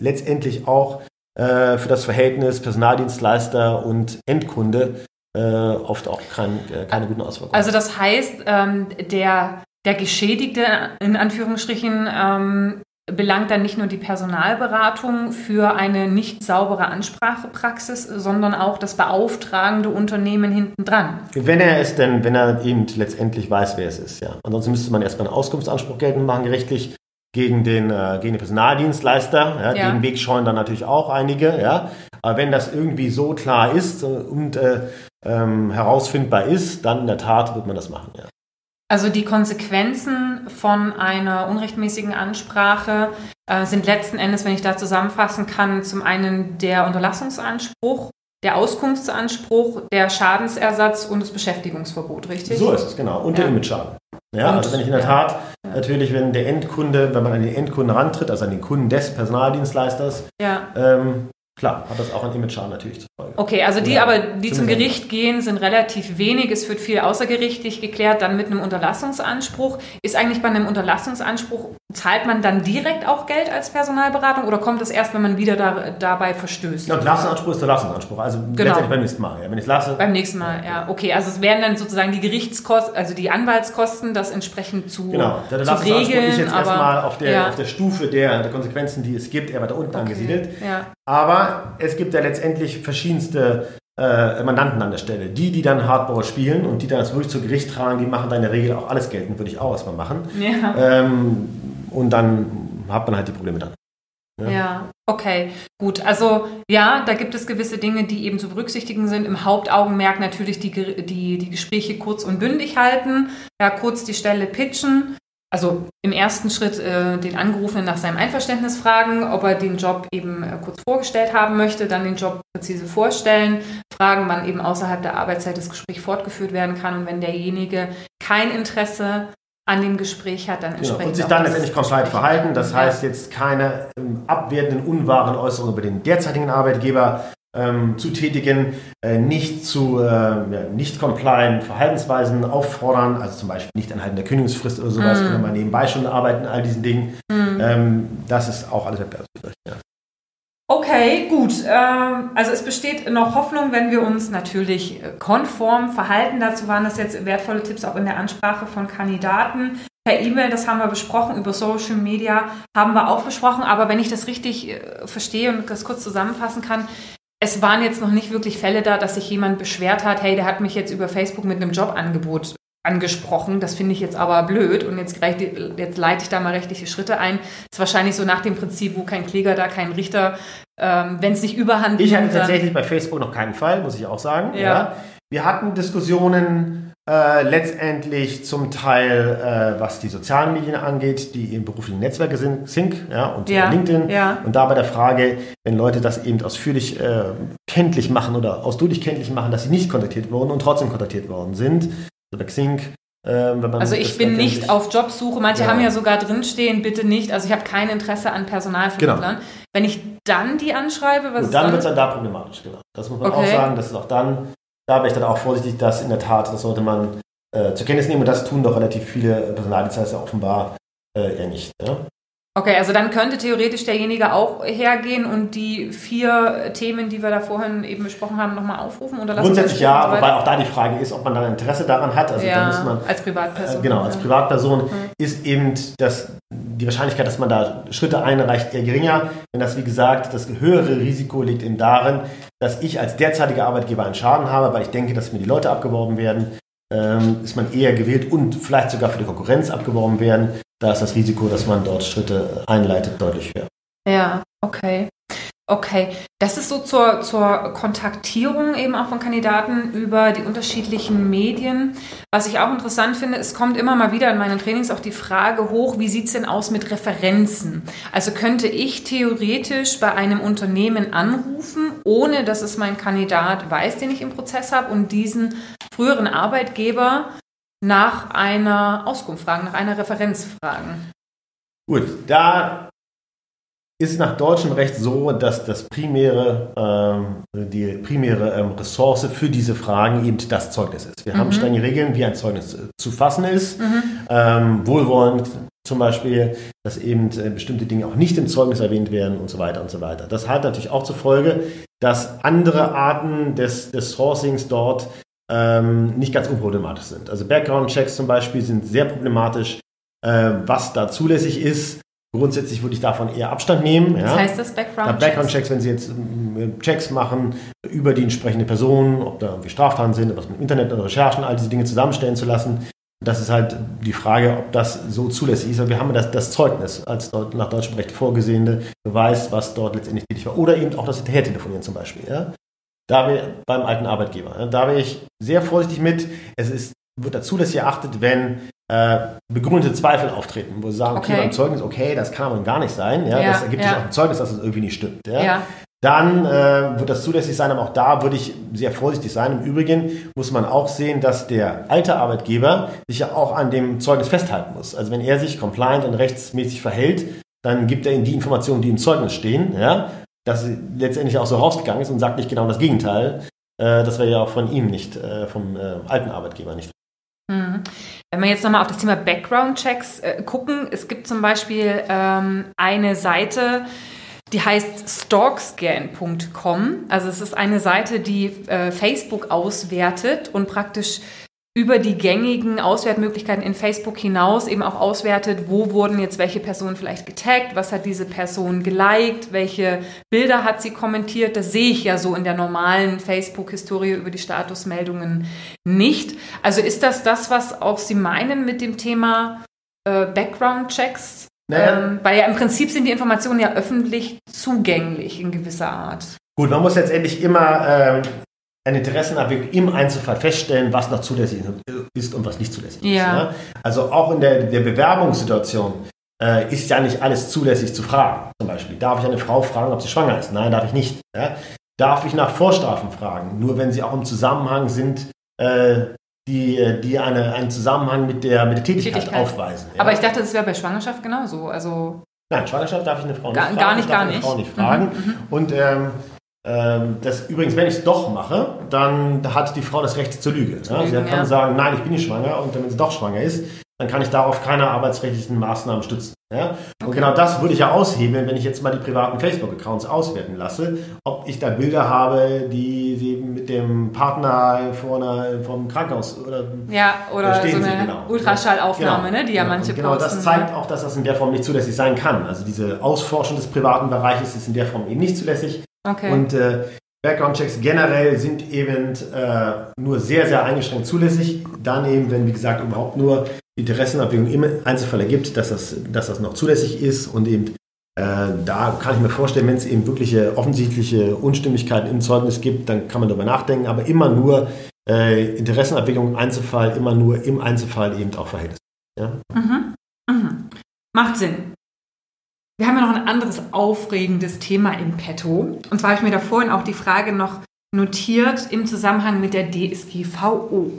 letztendlich auch äh, für das Verhältnis Personaldienstleister und Endkunde äh, oft auch kein, äh, keine guten Auswirkungen. Also das heißt, ähm, der der Geschädigte in Anführungsstrichen ähm, belangt dann nicht nur die Personalberatung für eine nicht saubere Ansprachepraxis, sondern auch das beauftragende Unternehmen hinten dran. Wenn er es denn, wenn er eben letztendlich weiß, wer es ist, ja. Ansonsten müsste man erstmal einen Auskunftsanspruch geltend machen, gerichtlich gegen den, äh, gegen den Personaldienstleister. Ja, ja. Den Weg scheuen dann natürlich auch einige, ja. Aber wenn das irgendwie so klar ist und äh, ähm, herausfindbar ist, dann in der Tat wird man das machen, ja. Also die Konsequenzen von einer unrechtmäßigen Ansprache äh, sind letzten Endes, wenn ich da zusammenfassen kann, zum einen der Unterlassungsanspruch, der Auskunftsanspruch, der Schadensersatz und das Beschäftigungsverbot, richtig? So ist es, genau. Und ja. der Image-Schaden. Ja, und, also wenn ich in der ja. Tat natürlich, wenn der Endkunde, wenn man an den Endkunden rantritt, also an den Kunden des Personaldienstleisters, ja. ähm, Klar, hat das auch ein Image-Schaden natürlich zur Folge. Okay, also die Oder aber, die zum Gericht gehen, sind relativ wenig. Es wird viel außergerichtlich geklärt, dann mit einem Unterlassungsanspruch. Ist eigentlich bei einem Unterlassungsanspruch Zahlt man dann direkt auch Geld als Personalberatung oder kommt es erst, wenn man wieder da, dabei verstößt? Ja, Lassenanspruch ist der Lassenanspruch. Also genau. letztendlich beim nächsten Mal. Ja. Wenn ich lasse. Beim nächsten Mal, ja. Okay, also es wären dann sozusagen die Gerichtskosten, also die Anwaltskosten, das entsprechend zu, genau. Der zu regeln. ist jetzt erstmal auf der, ja. auf der Stufe der, der Konsequenzen, die es gibt, eher weiter unten okay. angesiedelt. Ja. Aber es gibt ja letztendlich verschiedenste äh, Mandanten an der Stelle. Die, die dann Hardball spielen und die dann das wirklich zu Gericht tragen, die machen da in der Regel auch alles geltend, würde ich auch erstmal machen. Ja. Ähm, und dann hat man halt die Probleme dann. Ja. ja. okay, gut. Also ja, da gibt es gewisse Dinge, die eben zu berücksichtigen sind. Im Hauptaugenmerk natürlich die, die, die Gespräche kurz und bündig halten, ja, kurz die Stelle pitchen. Also im ersten Schritt äh, den Angerufenen nach seinem Einverständnis fragen, ob er den Job eben äh, kurz vorgestellt haben möchte, dann den Job präzise vorstellen, fragen, wann eben außerhalb der Arbeitszeit das Gespräch fortgeführt werden kann und wenn derjenige kein Interesse an dem Gespräch hat, dann entsprechend. Genau. Und sich dann letztendlich komplett verhalten. Das heißt jetzt keine ähm, abwertenden, unwahren Äußerungen über den derzeitigen Arbeitgeber ähm, zu tätigen, äh, nicht zu äh, ja, nicht compliant Verhaltensweisen auffordern, also zum Beispiel nicht anhalten der Kündigungsfrist oder sowas, mm. oder mal nebenbei schon arbeiten, all diesen Dingen. Mm. Ähm, das ist auch alles wettbewerbswidrig. Ja. Okay, gut. Ähm, also es besteht noch Hoffnung, wenn wir uns natürlich äh, konform verhalten. Dazu waren das jetzt wertvolle Tipps auch in der Ansprache von Kandidaten. Per E-Mail, das haben wir besprochen, über Social Media haben wir auch besprochen. Aber wenn ich das richtig äh, verstehe und das kurz zusammenfassen kann, es waren jetzt noch nicht wirklich Fälle da, dass sich jemand beschwert hat, hey, der hat mich jetzt über Facebook mit einem Jobangebot angesprochen. Das finde ich jetzt aber blöd und jetzt, jetzt leite ich da mal rechtliche Schritte ein. Das ist wahrscheinlich so nach dem Prinzip, wo kein Kläger, da kein Richter, ähm, wenn es nicht überhand Ich hatte tatsächlich bei Facebook noch keinen Fall, muss ich auch sagen. Ja. ja. Wir hatten Diskussionen äh, letztendlich zum Teil, äh, was die sozialen Medien angeht, die im beruflichen Netzwerke sind, Sync ja, und ja, LinkedIn. Ja. Und da bei der Frage, wenn Leute das eben ausführlich äh, kenntlich machen oder ausdrücklich kenntlich machen, dass sie nicht kontaktiert wurden und trotzdem kontaktiert worden sind, oder Xing. Ähm, also ich bin nicht auf Jobsuche. Manche ja. haben ja sogar drinstehen, bitte nicht. Also ich habe kein Interesse an Personalvermittlern. Genau. Wenn ich dann die anschreibe, was ist dann? Dann wird es dann da problematisch, genau. Das muss man okay. auch sagen. Das ist auch dann, da bin ich dann auch vorsichtig, dass in der Tat, das sollte man äh, zur Kenntnis nehmen. Und das tun doch relativ viele Personaldienstleister offenbar äh, eher nicht. Ja? Okay, also dann könnte theoretisch derjenige auch hergehen und die vier Themen, die wir da vorhin eben besprochen haben, nochmal aufrufen? Oder Grundsätzlich ja, so wobei auch da die Frage ist, ob man dann Interesse daran hat. Also ja, muss man, als Privatperson. Äh, genau, als Privatperson mhm. ist eben das, die Wahrscheinlichkeit, dass man da Schritte einreicht, eher geringer. Wenn das, wie gesagt, das höhere Risiko liegt eben darin, dass ich als derzeitiger Arbeitgeber einen Schaden habe, weil ich denke, dass mir die Leute abgeworben werden, ähm, ist man eher gewählt und vielleicht sogar für die Konkurrenz abgeworben werden da ist das Risiko, dass man dort Schritte einleitet, deutlich höher. Ja, okay. Okay, das ist so zur, zur Kontaktierung eben auch von Kandidaten über die unterschiedlichen Medien. Was ich auch interessant finde, es kommt immer mal wieder in meinen Trainings auch die Frage hoch, wie sieht es denn aus mit Referenzen? Also könnte ich theoretisch bei einem Unternehmen anrufen, ohne dass es mein Kandidat weiß, den ich im Prozess habe und diesen früheren Arbeitgeber nach einer Auskunft fragen, nach einer Referenz fragen. Gut, da ist nach deutschem Recht so, dass das primäre, ähm, die primäre ähm, Ressource für diese Fragen eben das Zeugnis ist. Wir mhm. haben strenge Regeln, wie ein Zeugnis äh, zu fassen ist. Mhm. Ähm, wohlwollend zum Beispiel, dass eben äh, bestimmte Dinge auch nicht im Zeugnis erwähnt werden und so weiter und so weiter. Das hat natürlich auch zur Folge, dass andere Arten des, des Sourcings dort ähm, nicht ganz unproblematisch sind. Also Background-Checks zum Beispiel sind sehr problematisch, äh, was da zulässig ist. Grundsätzlich würde ich davon eher Abstand nehmen. Was ja. heißt das Background-Checks? Background-Checks, wenn Sie jetzt äh, Checks machen über die entsprechende Person, ob da irgendwie Straftaten sind, was mit Internet oder Recherchen, all diese Dinge zusammenstellen zu lassen. Das ist halt die Frage, ob das so zulässig ist. Aber wir haben das, das Zeugnis als dort nach deutschem Recht vorgesehene Beweis, was dort letztendlich tätig war. Oder eben auch das Hinterhertelefonieren zum Beispiel. Ja. Da wir beim alten Arbeitgeber. Da wäre ich sehr vorsichtig mit. Es ist, wird dazu zulässig erachtet, wenn äh, begründete Zweifel auftreten, wo sie sagen, okay, okay beim Zeugnis, okay, das kann aber gar nicht sein. Ja, ja das ergibt ja. sich auch ein Zeugnis, dass es das irgendwie nicht stimmt. Ja. ja. Dann äh, wird das zulässig sein, aber auch da würde ich sehr vorsichtig sein. Im Übrigen muss man auch sehen, dass der alte Arbeitgeber sich ja auch an dem Zeugnis festhalten muss. Also wenn er sich compliant und rechtsmäßig verhält, dann gibt er ihnen die Informationen, die im Zeugnis stehen. Ja? Dass letztendlich auch so rausgegangen ist und sagt nicht genau das Gegenteil. Äh, das wäre ja auch von ihm nicht, äh, vom äh, alten Arbeitgeber nicht. Mhm. Wenn wir jetzt nochmal auf das Thema Background-Checks gucken, es gibt zum Beispiel ähm, eine Seite, die heißt stalkscan.com. Also es ist eine Seite, die Facebook auswertet und praktisch über die gängigen Auswertmöglichkeiten in Facebook hinaus eben auch auswertet, wo wurden jetzt welche Personen vielleicht getaggt, was hat diese Person geliked, welche Bilder hat sie kommentiert. Das sehe ich ja so in der normalen Facebook-Historie über die Statusmeldungen nicht. Also ist das das, was auch Sie meinen mit dem Thema äh, Background-Checks? Naja. Ähm, weil ja im Prinzip sind die Informationen ja öffentlich zugänglich in gewisser Art. Gut, man muss letztendlich immer ähm, eine Interessenabwägung im Einzelfall feststellen, was noch zulässig ist und was nicht zulässig ja. ist. Ja? Also auch in der, der Bewerbungssituation äh, ist ja nicht alles zulässig zu fragen. Zum Beispiel, darf ich eine Frau fragen, ob sie schwanger ist? Nein, darf ich nicht. Ja? Darf ich nach Vorstrafen fragen? Nur wenn sie auch im Zusammenhang sind, äh, die, äh, die eine, einen Zusammenhang mit der, mit der Tätigkeit, Tätigkeit. aufweisen. Ja? Aber ich dachte, das wäre bei Schwangerschaft genauso. Also Nein, Schwangerschaft darf ich eine Frau nicht gar, fragen. Gar nicht, gar nicht. Frau nicht fragen. Mhm, mhm. Und ähm, ähm, das, übrigens, wenn ich es doch mache, dann hat die Frau das Recht zur Lüge. Ja? Sie kann ja. sagen, nein, ich bin nicht schwanger und wenn sie doch schwanger ist, dann kann ich darauf keine arbeitsrechtlichen Maßnahmen stützen. Ja? Und okay. genau das würde ich ja aushebeln, wenn ich jetzt mal die privaten Facebook-Accounts auswerten lasse, ob ich da Bilder habe, die sie mit dem Partner vor einer, vom Krankenhaus oder ja oder so eine genau. Ultraschallaufnahme, genau. ne, die ja genau. manche Genau, das zeigt auch, dass das in der Form nicht zulässig sein kann. Also diese Ausforschung des privaten Bereiches ist in der Form eben nicht zulässig. Okay. Und äh, Background-Checks generell sind eben äh, nur sehr, sehr eingeschränkt zulässig. Dann eben, wenn, wie gesagt, überhaupt nur Interessenabwägung im Einzelfall ergibt, dass das, dass das noch zulässig ist und eben äh, da kann ich mir vorstellen, wenn es eben wirkliche offensichtliche Unstimmigkeiten im Zeugnis gibt, dann kann man darüber nachdenken, aber immer nur äh, Interessenabwägung im Einzelfall, immer nur im Einzelfall eben auch Verhältnis. Ja? Mhm. Mhm. Macht Sinn. Wir haben ja noch ein anderes aufregendes Thema im Petto. Und zwar habe ich mir da vorhin auch die Frage noch notiert im Zusammenhang mit der DSGVO.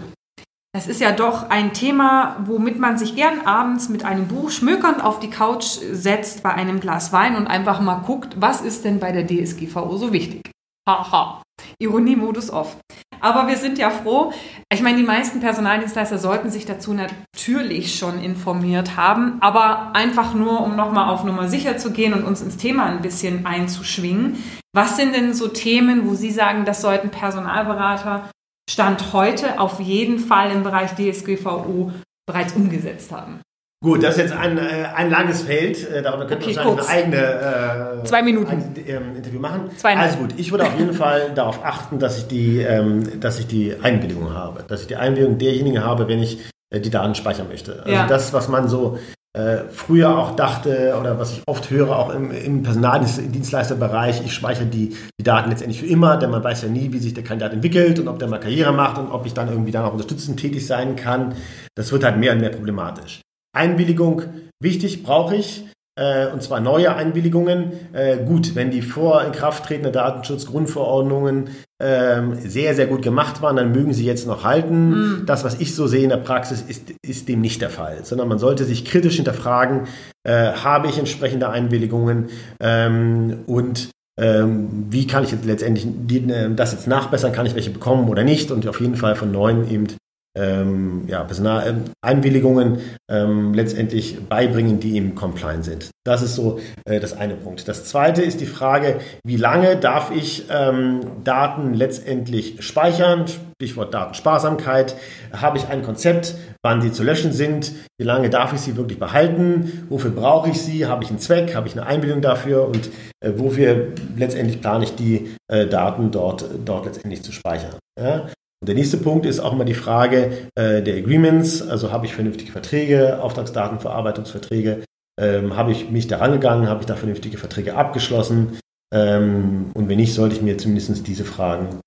Das ist ja doch ein Thema, womit man sich gern abends mit einem Buch schmökernd auf die Couch setzt bei einem Glas Wein und einfach mal guckt, was ist denn bei der DSGVO so wichtig. Haha. Ironie-Modus off. Aber wir sind ja froh. Ich meine, die meisten Personaldienstleister sollten sich dazu natürlich schon informiert haben, aber einfach nur, um nochmal auf Nummer sicher zu gehen und uns ins Thema ein bisschen einzuschwingen. Was sind denn so Themen, wo Sie sagen, das sollten Personalberater Stand heute auf jeden Fall im Bereich DSGVO bereits umgesetzt haben? Gut, das ist jetzt ein, äh, ein langes Feld. Äh, darüber könnte okay, wahrscheinlich eine eigene äh, Zwei Minuten. Ein, ähm, Interview machen. Zwei also gut, ich würde auf jeden <laughs> Fall darauf achten, dass ich die, ähm, dass ich die Einwilligung habe. Dass ich die Einwilligung derjenigen habe, wenn ich äh, die Daten speichern möchte. Also ja. das, was man so äh, früher auch dachte oder was ich oft höre, auch im, im Personaldienstleisterbereich, ich speichere die, die Daten letztendlich für immer, denn man weiß ja nie, wie sich der Kandidat entwickelt und ob der mal Karriere macht und ob ich dann irgendwie dann auch unterstützend tätig sein kann. Das wird halt mehr und mehr problematisch. Einwilligung wichtig, brauche ich. Äh, und zwar neue Einwilligungen. Äh, gut, wenn die vor Inkrafttretende Datenschutzgrundverordnungen ähm, sehr, sehr gut gemacht waren, dann mögen sie jetzt noch halten. Mhm. Das, was ich so sehe in der Praxis, ist, ist dem nicht der Fall, sondern man sollte sich kritisch hinterfragen, äh, habe ich entsprechende Einwilligungen ähm, und ähm, wie kann ich jetzt letztendlich die, äh, das jetzt nachbessern, kann ich welche bekommen oder nicht und auf jeden Fall von neuen eben ähm, ja, Personaleinwilligungen ähm, letztendlich beibringen, die eben compliant sind. Das ist so äh, das eine Punkt. Das zweite ist die Frage, wie lange darf ich ähm, Daten letztendlich speichern? Stichwort Datensparsamkeit. Habe ich ein Konzept, wann sie zu löschen sind? Wie lange darf ich sie wirklich behalten? Wofür brauche ich sie? Habe ich einen Zweck? Habe ich eine Einwilligung dafür? Und äh, wofür letztendlich plane ich die äh, Daten dort, dort letztendlich zu speichern? Ja? Der nächste Punkt ist auch immer die Frage äh, der Agreements, also habe ich vernünftige Verträge, Auftragsdatenverarbeitungsverträge, ähm, habe ich mich daran gegangen, habe ich da vernünftige Verträge abgeschlossen ähm, und wenn nicht, sollte ich mir zumindest diese Fragen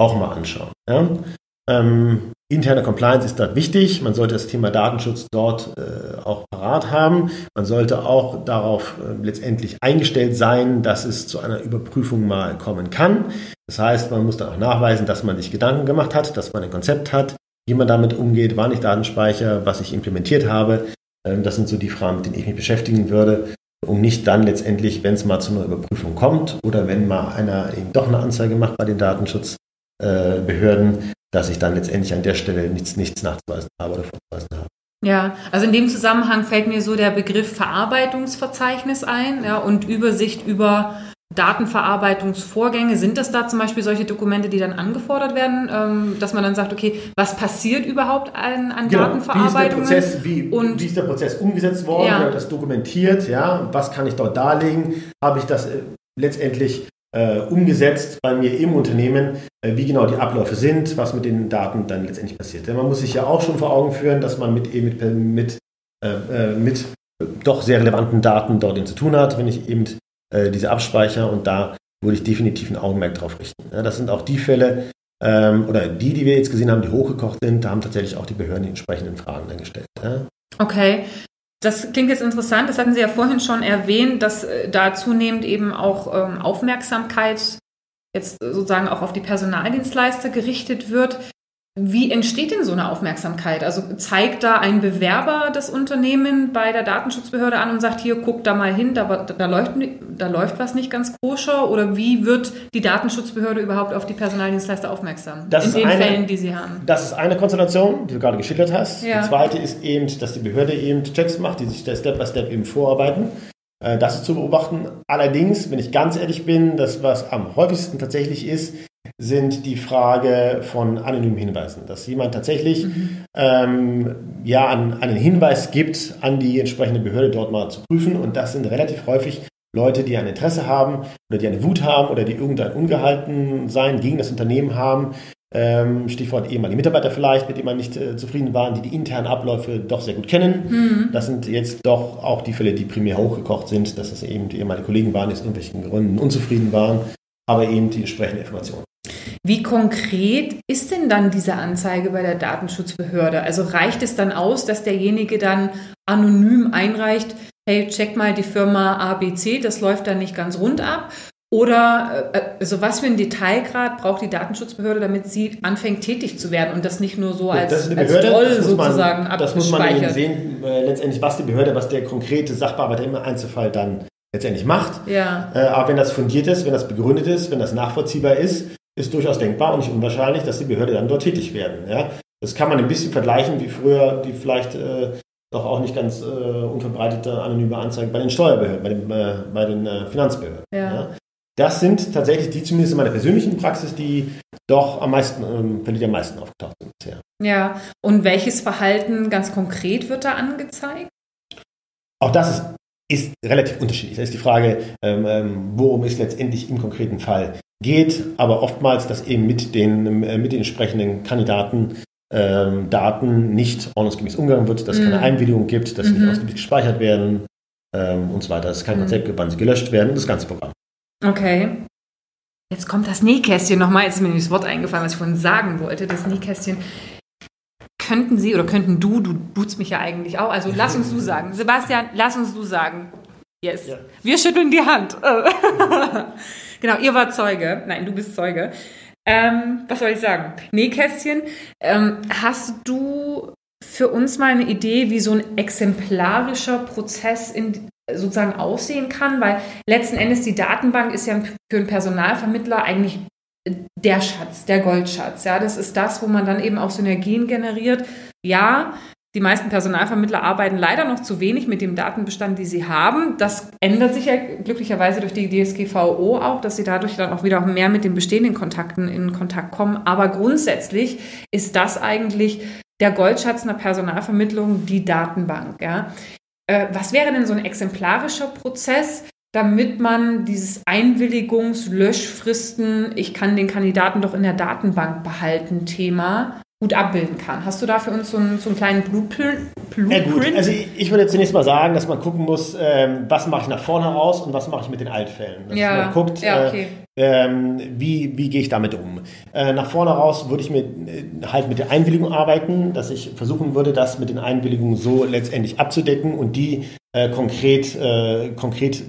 auch mal anschauen. Ja? Ähm, interne Compliance ist dort wichtig. Man sollte das Thema Datenschutz dort äh, auch parat haben. Man sollte auch darauf äh, letztendlich eingestellt sein, dass es zu einer Überprüfung mal kommen kann. Das heißt, man muss dann auch nachweisen, dass man sich Gedanken gemacht hat, dass man ein Konzept hat, wie man damit umgeht, wann ich Daten speichere, was ich implementiert habe. Ähm, das sind so die Fragen, mit denen ich mich beschäftigen würde, um nicht dann letztendlich, wenn es mal zu einer Überprüfung kommt oder wenn mal einer eben doch eine Anzeige macht bei den Datenschutz, äh, Behörden, dass ich dann letztendlich an der Stelle nichts, nichts nachzuweisen habe oder vorzuweisen habe. Ja, also in dem Zusammenhang fällt mir so der Begriff Verarbeitungsverzeichnis ein ja, und Übersicht über Datenverarbeitungsvorgänge. Sind das da zum Beispiel solche Dokumente, die dann angefordert werden, ähm, dass man dann sagt, okay, was passiert überhaupt an, an genau. Datenverarbeitung? Wie, ist wie, und, wie ist der Prozess umgesetzt worden? Ja. Das dokumentiert? Ja, was kann ich dort darlegen? Habe ich das äh, letztendlich äh, umgesetzt bei mir im Unternehmen, äh, wie genau die Abläufe sind, was mit den Daten dann letztendlich passiert. Denn man muss sich ja auch schon vor Augen führen, dass man mit, mit, mit, äh, mit doch sehr relevanten Daten dort eben zu tun hat, wenn ich eben äh, diese abspeicher und da würde ich definitiv ein Augenmerk drauf richten. Ja, das sind auch die Fälle, ähm, oder die, die wir jetzt gesehen haben, die hochgekocht sind, da haben tatsächlich auch die Behörden die entsprechenden Fragen dann gestellt. Ja. Okay, das klingt jetzt interessant. Das hatten Sie ja vorhin schon erwähnt, dass äh, da zunehmend eben auch ähm, Aufmerksamkeit jetzt sozusagen auch auf die Personaldienstleister gerichtet wird. Wie entsteht denn so eine Aufmerksamkeit? Also zeigt da ein Bewerber das Unternehmen bei der Datenschutzbehörde an und sagt, hier, guck da mal hin, da, da, läuft, da läuft was nicht ganz koscher? Oder wie wird die Datenschutzbehörde überhaupt auf die Personaldienstleister aufmerksam? Das in den eine, Fällen, die sie haben. Das ist eine Konstellation, die du gerade geschildert hast. Ja. Die zweite ist eben, dass die Behörde eben Checks macht, die sich Step by Step eben vorarbeiten. Äh, das ist zu beobachten. Allerdings, wenn ich ganz ehrlich bin, das, was am häufigsten tatsächlich ist, sind die Frage von anonymen Hinweisen, dass jemand tatsächlich mhm. ähm, ja an, einen Hinweis gibt an die entsprechende Behörde dort mal zu prüfen und das sind relativ häufig Leute, die ein Interesse haben oder die eine Wut haben oder die irgendein Ungehaltensein gegen das Unternehmen haben. Ähm, Stichwort ehemalige Mitarbeiter vielleicht, mit denen man nicht äh, zufrieden waren, die die internen Abläufe doch sehr gut kennen. Mhm. Das sind jetzt doch auch die Fälle, die primär hochgekocht sind, dass es eben die ehemaligen Kollegen waren, die aus irgendwelchen Gründen unzufrieden waren, aber eben die entsprechende Information. Wie konkret ist denn dann diese Anzeige bei der Datenschutzbehörde? Also reicht es dann aus, dass derjenige dann anonym einreicht, hey, check mal die Firma ABC, das läuft dann nicht ganz rund ab? Oder äh, also was für ein Detailgrad braucht die Datenschutzbehörde, damit sie anfängt tätig zu werden und das nicht nur so als, das als Roll sozusagen man, Das muss man eben sehen, äh, letztendlich, was die Behörde, was der konkrete Sachbearbeiter im Einzelfall dann letztendlich macht. Ja. Äh, aber wenn das fundiert ist, wenn das begründet ist, wenn das nachvollziehbar ist, ist durchaus denkbar und nicht unwahrscheinlich, dass die Behörde dann dort tätig werden. Ja? Das kann man ein bisschen vergleichen, wie früher die vielleicht äh, doch auch nicht ganz äh, unverbreitete anonyme Anzeige bei den Steuerbehörden, bei den, äh, bei den äh, Finanzbehörden. Ja. ja. Das sind tatsächlich die, zumindest in meiner persönlichen Praxis, die doch am meisten, ähm, die am meisten aufgetaucht sind bisher. Ja, und welches Verhalten ganz konkret wird da angezeigt? Auch das ist ist relativ unterschiedlich. Da ist die Frage, ähm, ähm, worum es letztendlich im konkreten Fall geht, aber oftmals, dass eben mit den, äh, mit den entsprechenden Kandidaten ähm, Daten nicht ordnungsgemäß umgegangen wird, dass es mhm. keine Einwilligung gibt, dass sie mhm. nicht ausgiebig gespeichert werden ähm, und so weiter, dass es kein mhm. Konzept gibt, wann sie gelöscht werden, das ganze Programm. Okay. Jetzt kommt das Nähkästchen nochmal. Jetzt ist mir das Wort eingefallen, was ich vorhin sagen wollte. Das Nähkästchen könnten Sie oder könnten du, du duzt mich ja eigentlich auch, also lass uns du <laughs> sagen. Sebastian, lass uns du sagen. Yes. Ja. Wir schütteln die Hand. <laughs> genau, ihr wart Zeuge. Nein, du bist Zeuge. Ähm, was soll ich sagen? Nähkästchen. Ähm, hast du für uns mal eine Idee, wie so ein exemplarischer Prozess in, sozusagen aussehen kann? Weil letzten Endes die Datenbank ist ja für einen Personalvermittler eigentlich der Schatz, der Goldschatz. Ja, das ist das, wo man dann eben auch Synergien generiert. Ja, die meisten Personalvermittler arbeiten leider noch zu wenig mit dem Datenbestand, die sie haben. Das ändert sich ja glücklicherweise durch die DSGVO auch, dass sie dadurch dann auch wieder mehr mit den bestehenden Kontakten in Kontakt kommen. Aber grundsätzlich ist das eigentlich der Goldschatz einer Personalvermittlung, die Datenbank. Ja. Äh, was wäre denn so ein exemplarischer Prozess, damit man dieses Einwilligungslöschfristen, ich kann den Kandidaten doch in der Datenbank behalten, Thema gut abbilden kann. Hast du da für uns so einen, so einen kleinen Blueprint? Ja, gut. Also ich, ich, würde zunächst mal sagen, dass man gucken muss, ähm, was mache ich nach vorne raus und was mache ich mit den Altfällen. Dass ja. man guckt, ja, okay. äh, ähm, wie, wie gehe ich damit um. Äh, nach vorne raus würde ich mir äh, halt mit der Einwilligung arbeiten, dass ich versuchen würde, das mit den Einwilligungen so letztendlich abzudecken und die äh, konkret, äh, konkret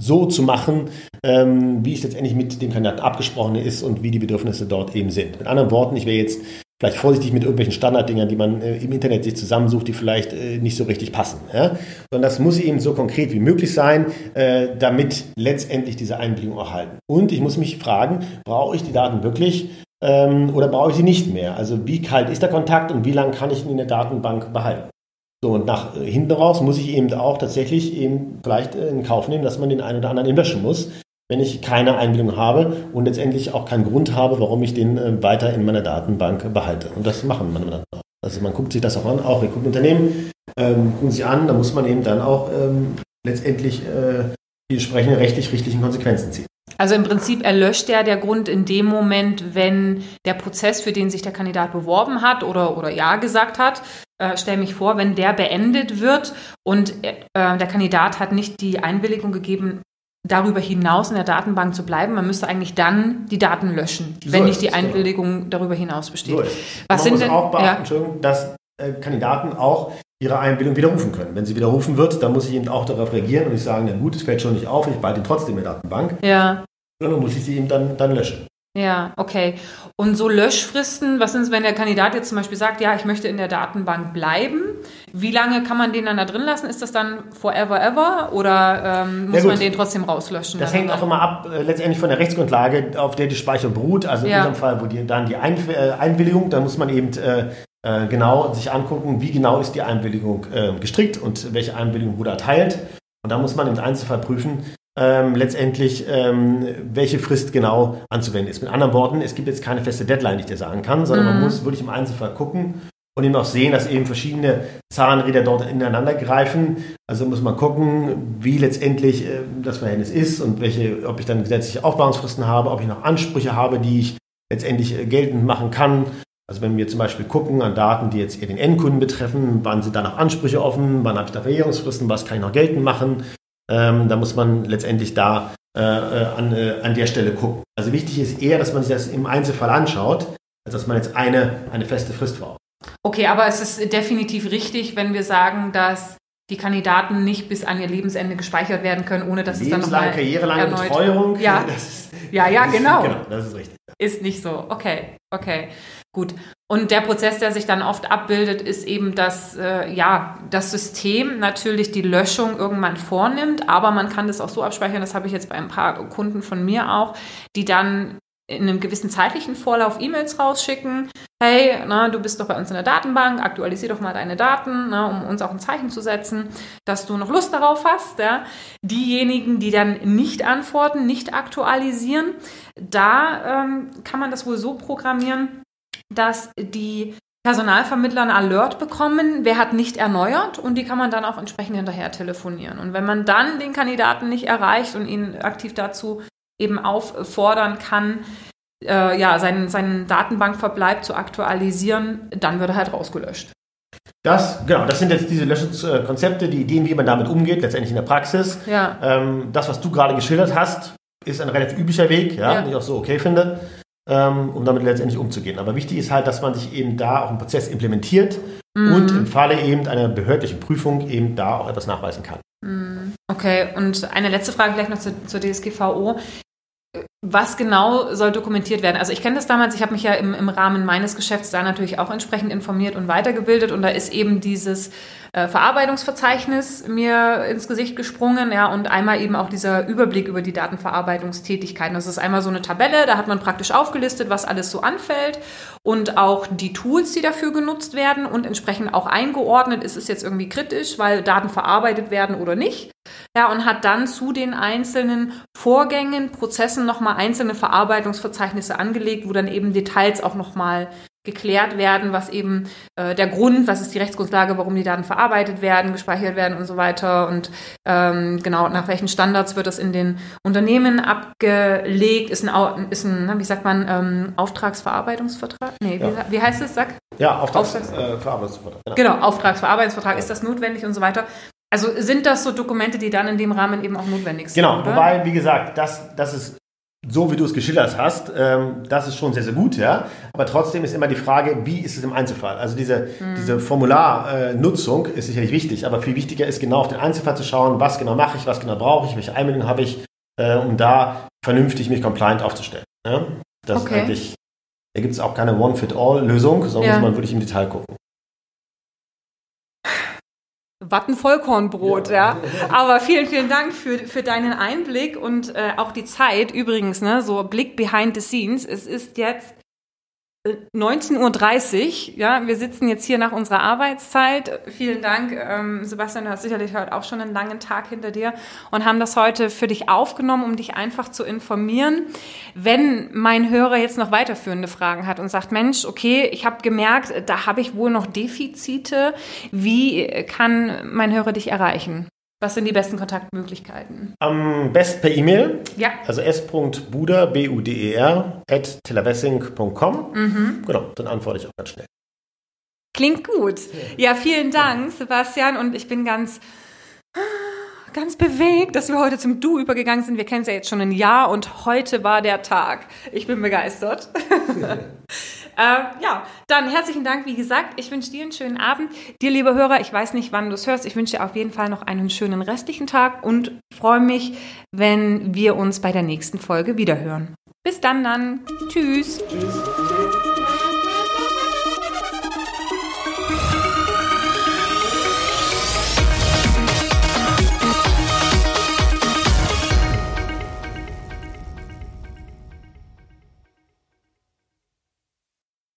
so zu machen, ähm, wie es letztendlich mit dem Kandidaten abgesprochen ist und wie die Bedürfnisse dort eben sind. Mit anderen Worten, ich wäre jetzt vielleicht vorsichtig mit irgendwelchen Standarddingern, die man äh, im Internet sich zusammensucht, die vielleicht äh, nicht so richtig passen. Ja? Sondern das muss eben so konkret wie möglich sein, äh, damit letztendlich diese Einwilligung erhalten. Und ich muss mich fragen, brauche ich die Daten wirklich ähm, oder brauche ich sie nicht mehr? Also wie kalt ist der Kontakt und wie lange kann ich ihn in der Datenbank behalten? So, und nach äh, hinten raus muss ich eben auch tatsächlich eben vielleicht äh, in Kauf nehmen, dass man den einen oder anderen löschen muss, wenn ich keine Einbildung habe und letztendlich auch keinen Grund habe, warum ich den äh, weiter in meiner Datenbank behalte. Und das machen man dann auch. Also man guckt sich das auch an, auch Recruitment-Unternehmen ähm, gucken sich an, da muss man eben dann auch ähm, letztendlich äh, die entsprechenden rechtlich richtigen Konsequenzen ziehen. Also im Prinzip erlöscht ja der Grund in dem Moment, wenn der Prozess, für den sich der Kandidat beworben hat oder, oder Ja gesagt hat, äh, stell mich vor, wenn der beendet wird und äh, der Kandidat hat nicht die Einwilligung gegeben, darüber hinaus in der Datenbank zu bleiben. Man müsste eigentlich dann die Daten löschen, so wenn nicht die Einwilligung genau. darüber hinaus besteht. So Was Man sind muss denn, auch beachten, ja. dass äh, Kandidaten auch ihre Einbildung widerrufen können. Wenn sie widerrufen wird, dann muss ich eben auch darauf reagieren und ich sagen, na gut, es fällt schon nicht auf, ich behalte ihn trotzdem in der Datenbank. Ja. Und dann muss ich sie eben dann, dann löschen. Ja, okay. Und so Löschfristen, was ist, wenn der Kandidat jetzt zum Beispiel sagt, ja, ich möchte in der Datenbank bleiben? Wie lange kann man den dann da drin lassen? Ist das dann forever ever oder ähm, muss ja, man den trotzdem rauslöschen? Das hängt auch immer ab, äh, letztendlich von der Rechtsgrundlage, auf der die Speicherung beruht. Also in ja. unserem Fall, wo die, dann die Ein äh, Einwilligung, da muss man eben äh, äh, genau sich angucken, wie genau ist die Einwilligung äh, gestrickt und welche Einwilligung wurde erteilt. Und da muss man im Einzelfall prüfen, ähm, letztendlich, ähm, welche Frist genau anzuwenden ist. Mit anderen Worten, es gibt jetzt keine feste Deadline, die ich dir sagen kann, sondern mhm. man muss wirklich im Einzelfall gucken und eben auch sehen, dass eben verschiedene Zahnräder dort ineinander greifen. Also muss man gucken, wie letztendlich äh, das Verhältnis ist und welche, ob ich dann gesetzliche Aufbauungsfristen habe, ob ich noch Ansprüche habe, die ich letztendlich äh, geltend machen kann. Also wenn wir zum Beispiel gucken an Daten, die jetzt eher den Endkunden betreffen, wann sind da noch Ansprüche offen, wann habe ich da Verjährungsfristen, was kann ich noch geltend machen, ähm, da muss man letztendlich da äh, äh, an, äh, an der Stelle gucken. Also wichtig ist eher, dass man sich das im Einzelfall anschaut, als dass man jetzt eine, eine feste Frist braucht. Okay, aber es ist definitiv richtig, wenn wir sagen, dass die Kandidaten nicht bis an ihr Lebensende gespeichert werden können, ohne dass es dann nochmal karrierelange erneut... Betreuung. Ja, <laughs> ist, ja, ja, genau. Genau, das ist richtig. Ist nicht so. Okay, okay. Gut. Und der Prozess, der sich dann oft abbildet, ist eben, dass äh, ja, das System natürlich die Löschung irgendwann vornimmt, aber man kann das auch so abspeichern, das habe ich jetzt bei ein paar Kunden von mir auch, die dann in einem gewissen zeitlichen Vorlauf E-Mails rausschicken. Hey, na, du bist doch bei uns in der Datenbank, aktualisier doch mal deine Daten, na, um uns auch ein Zeichen zu setzen, dass du noch Lust darauf hast. Ja. Diejenigen, die dann nicht antworten, nicht aktualisieren, da ähm, kann man das wohl so programmieren, dass die Personalvermittler ein Alert bekommen, wer hat nicht erneuert und die kann man dann auch entsprechend hinterher telefonieren. Und wenn man dann den Kandidaten nicht erreicht und ihn aktiv dazu eben auffordern kann, äh, ja, seinen, seinen Datenbankverbleib zu aktualisieren, dann wird er halt rausgelöscht. Das, genau, das sind jetzt diese Löschungskonzepte, die Ideen, wie man damit umgeht, letztendlich in der Praxis. Ja. Ähm, das, was du gerade geschildert hast, ist ein relativ üblicher Weg, ja, ja. den ich auch so okay finde um damit letztendlich umzugehen. Aber wichtig ist halt, dass man sich eben da auch einen Prozess implementiert mhm. und im Falle eben einer behördlichen Prüfung eben da auch etwas nachweisen kann. Mhm. Okay, und eine letzte Frage gleich noch zur, zur DSGVO. Was genau soll dokumentiert werden? Also ich kenne das damals, ich habe mich ja im, im Rahmen meines Geschäfts da natürlich auch entsprechend informiert und weitergebildet und da ist eben dieses äh, Verarbeitungsverzeichnis mir ins Gesicht gesprungen, ja, und einmal eben auch dieser Überblick über die Datenverarbeitungstätigkeiten. Das ist einmal so eine Tabelle, da hat man praktisch aufgelistet, was alles so anfällt und auch die Tools, die dafür genutzt werden und entsprechend auch eingeordnet, ist es jetzt irgendwie kritisch, weil Daten verarbeitet werden oder nicht. Ja, und hat dann zu den einzelnen Vorgängen, Prozessen nochmal einzelne Verarbeitungsverzeichnisse angelegt, wo dann eben Details auch nochmal geklärt werden, was eben äh, der Grund, was ist die Rechtsgrundlage, warum die Daten verarbeitet werden, gespeichert werden und so weiter und ähm, genau nach welchen Standards wird das in den Unternehmen abgelegt, ist ein, ist ein wie sagt man, ähm, Auftragsverarbeitungsvertrag? Nee, ja. wie, wie, heißt es, sag? Ja, Auftragsverarbeitungsvertrag. Äh, genau. genau, Auftragsverarbeitungsvertrag, ja. ist das notwendig und so weiter. Also sind das so Dokumente, die dann in dem Rahmen eben auch notwendig sind? Genau, oder? wobei, wie gesagt, das, das ist so wie du es geschildert hast, ähm, das ist schon sehr, sehr gut, ja. Aber trotzdem ist immer die Frage, wie ist es im Einzelfall? Also diese, mhm. diese Formularnutzung äh, ist sicherlich wichtig, aber viel wichtiger ist genau auf den Einzelfall zu schauen, was genau mache ich, was genau brauche ich, welche Einwendungen habe ich, äh, um da vernünftig mich compliant aufzustellen. Ja? Das okay. ist eigentlich, da gibt es auch keine One-Fit-All-Lösung, sondern ja. muss man wirklich im Detail gucken. Wattenvollkornbrot, ja. ja. Aber vielen, vielen Dank für, für deinen Einblick und äh, auch die Zeit. Übrigens, ne, so Blick behind the scenes. Es ist jetzt 19.30 Uhr. Ja, wir sitzen jetzt hier nach unserer Arbeitszeit. Vielen Dank, ähm, Sebastian, du hast sicherlich heute auch schon einen langen Tag hinter dir und haben das heute für dich aufgenommen, um dich einfach zu informieren. Wenn mein Hörer jetzt noch weiterführende Fragen hat und sagt, Mensch, okay, ich habe gemerkt, da habe ich wohl noch Defizite. Wie kann mein Hörer dich erreichen? Was sind die besten Kontaktmöglichkeiten? Am besten per E-Mail. Ja. Also s.buder, B-U-D-E-R, at televessing.com. Mhm. Genau, dann antworte ich auch ganz schnell. Klingt gut. Ja, vielen Dank, Sebastian. Und ich bin ganz, ganz bewegt, dass wir heute zum Du übergegangen sind. Wir kennen es ja jetzt schon ein Jahr und heute war der Tag. Ich bin begeistert. <laughs> Äh, ja, dann herzlichen Dank. Wie gesagt, ich wünsche dir einen schönen Abend. Dir, liebe Hörer, ich weiß nicht, wann du es hörst. Ich wünsche dir auf jeden Fall noch einen schönen restlichen Tag und freue mich, wenn wir uns bei der nächsten Folge wiederhören. Bis dann dann. Tschüss. Tschüss.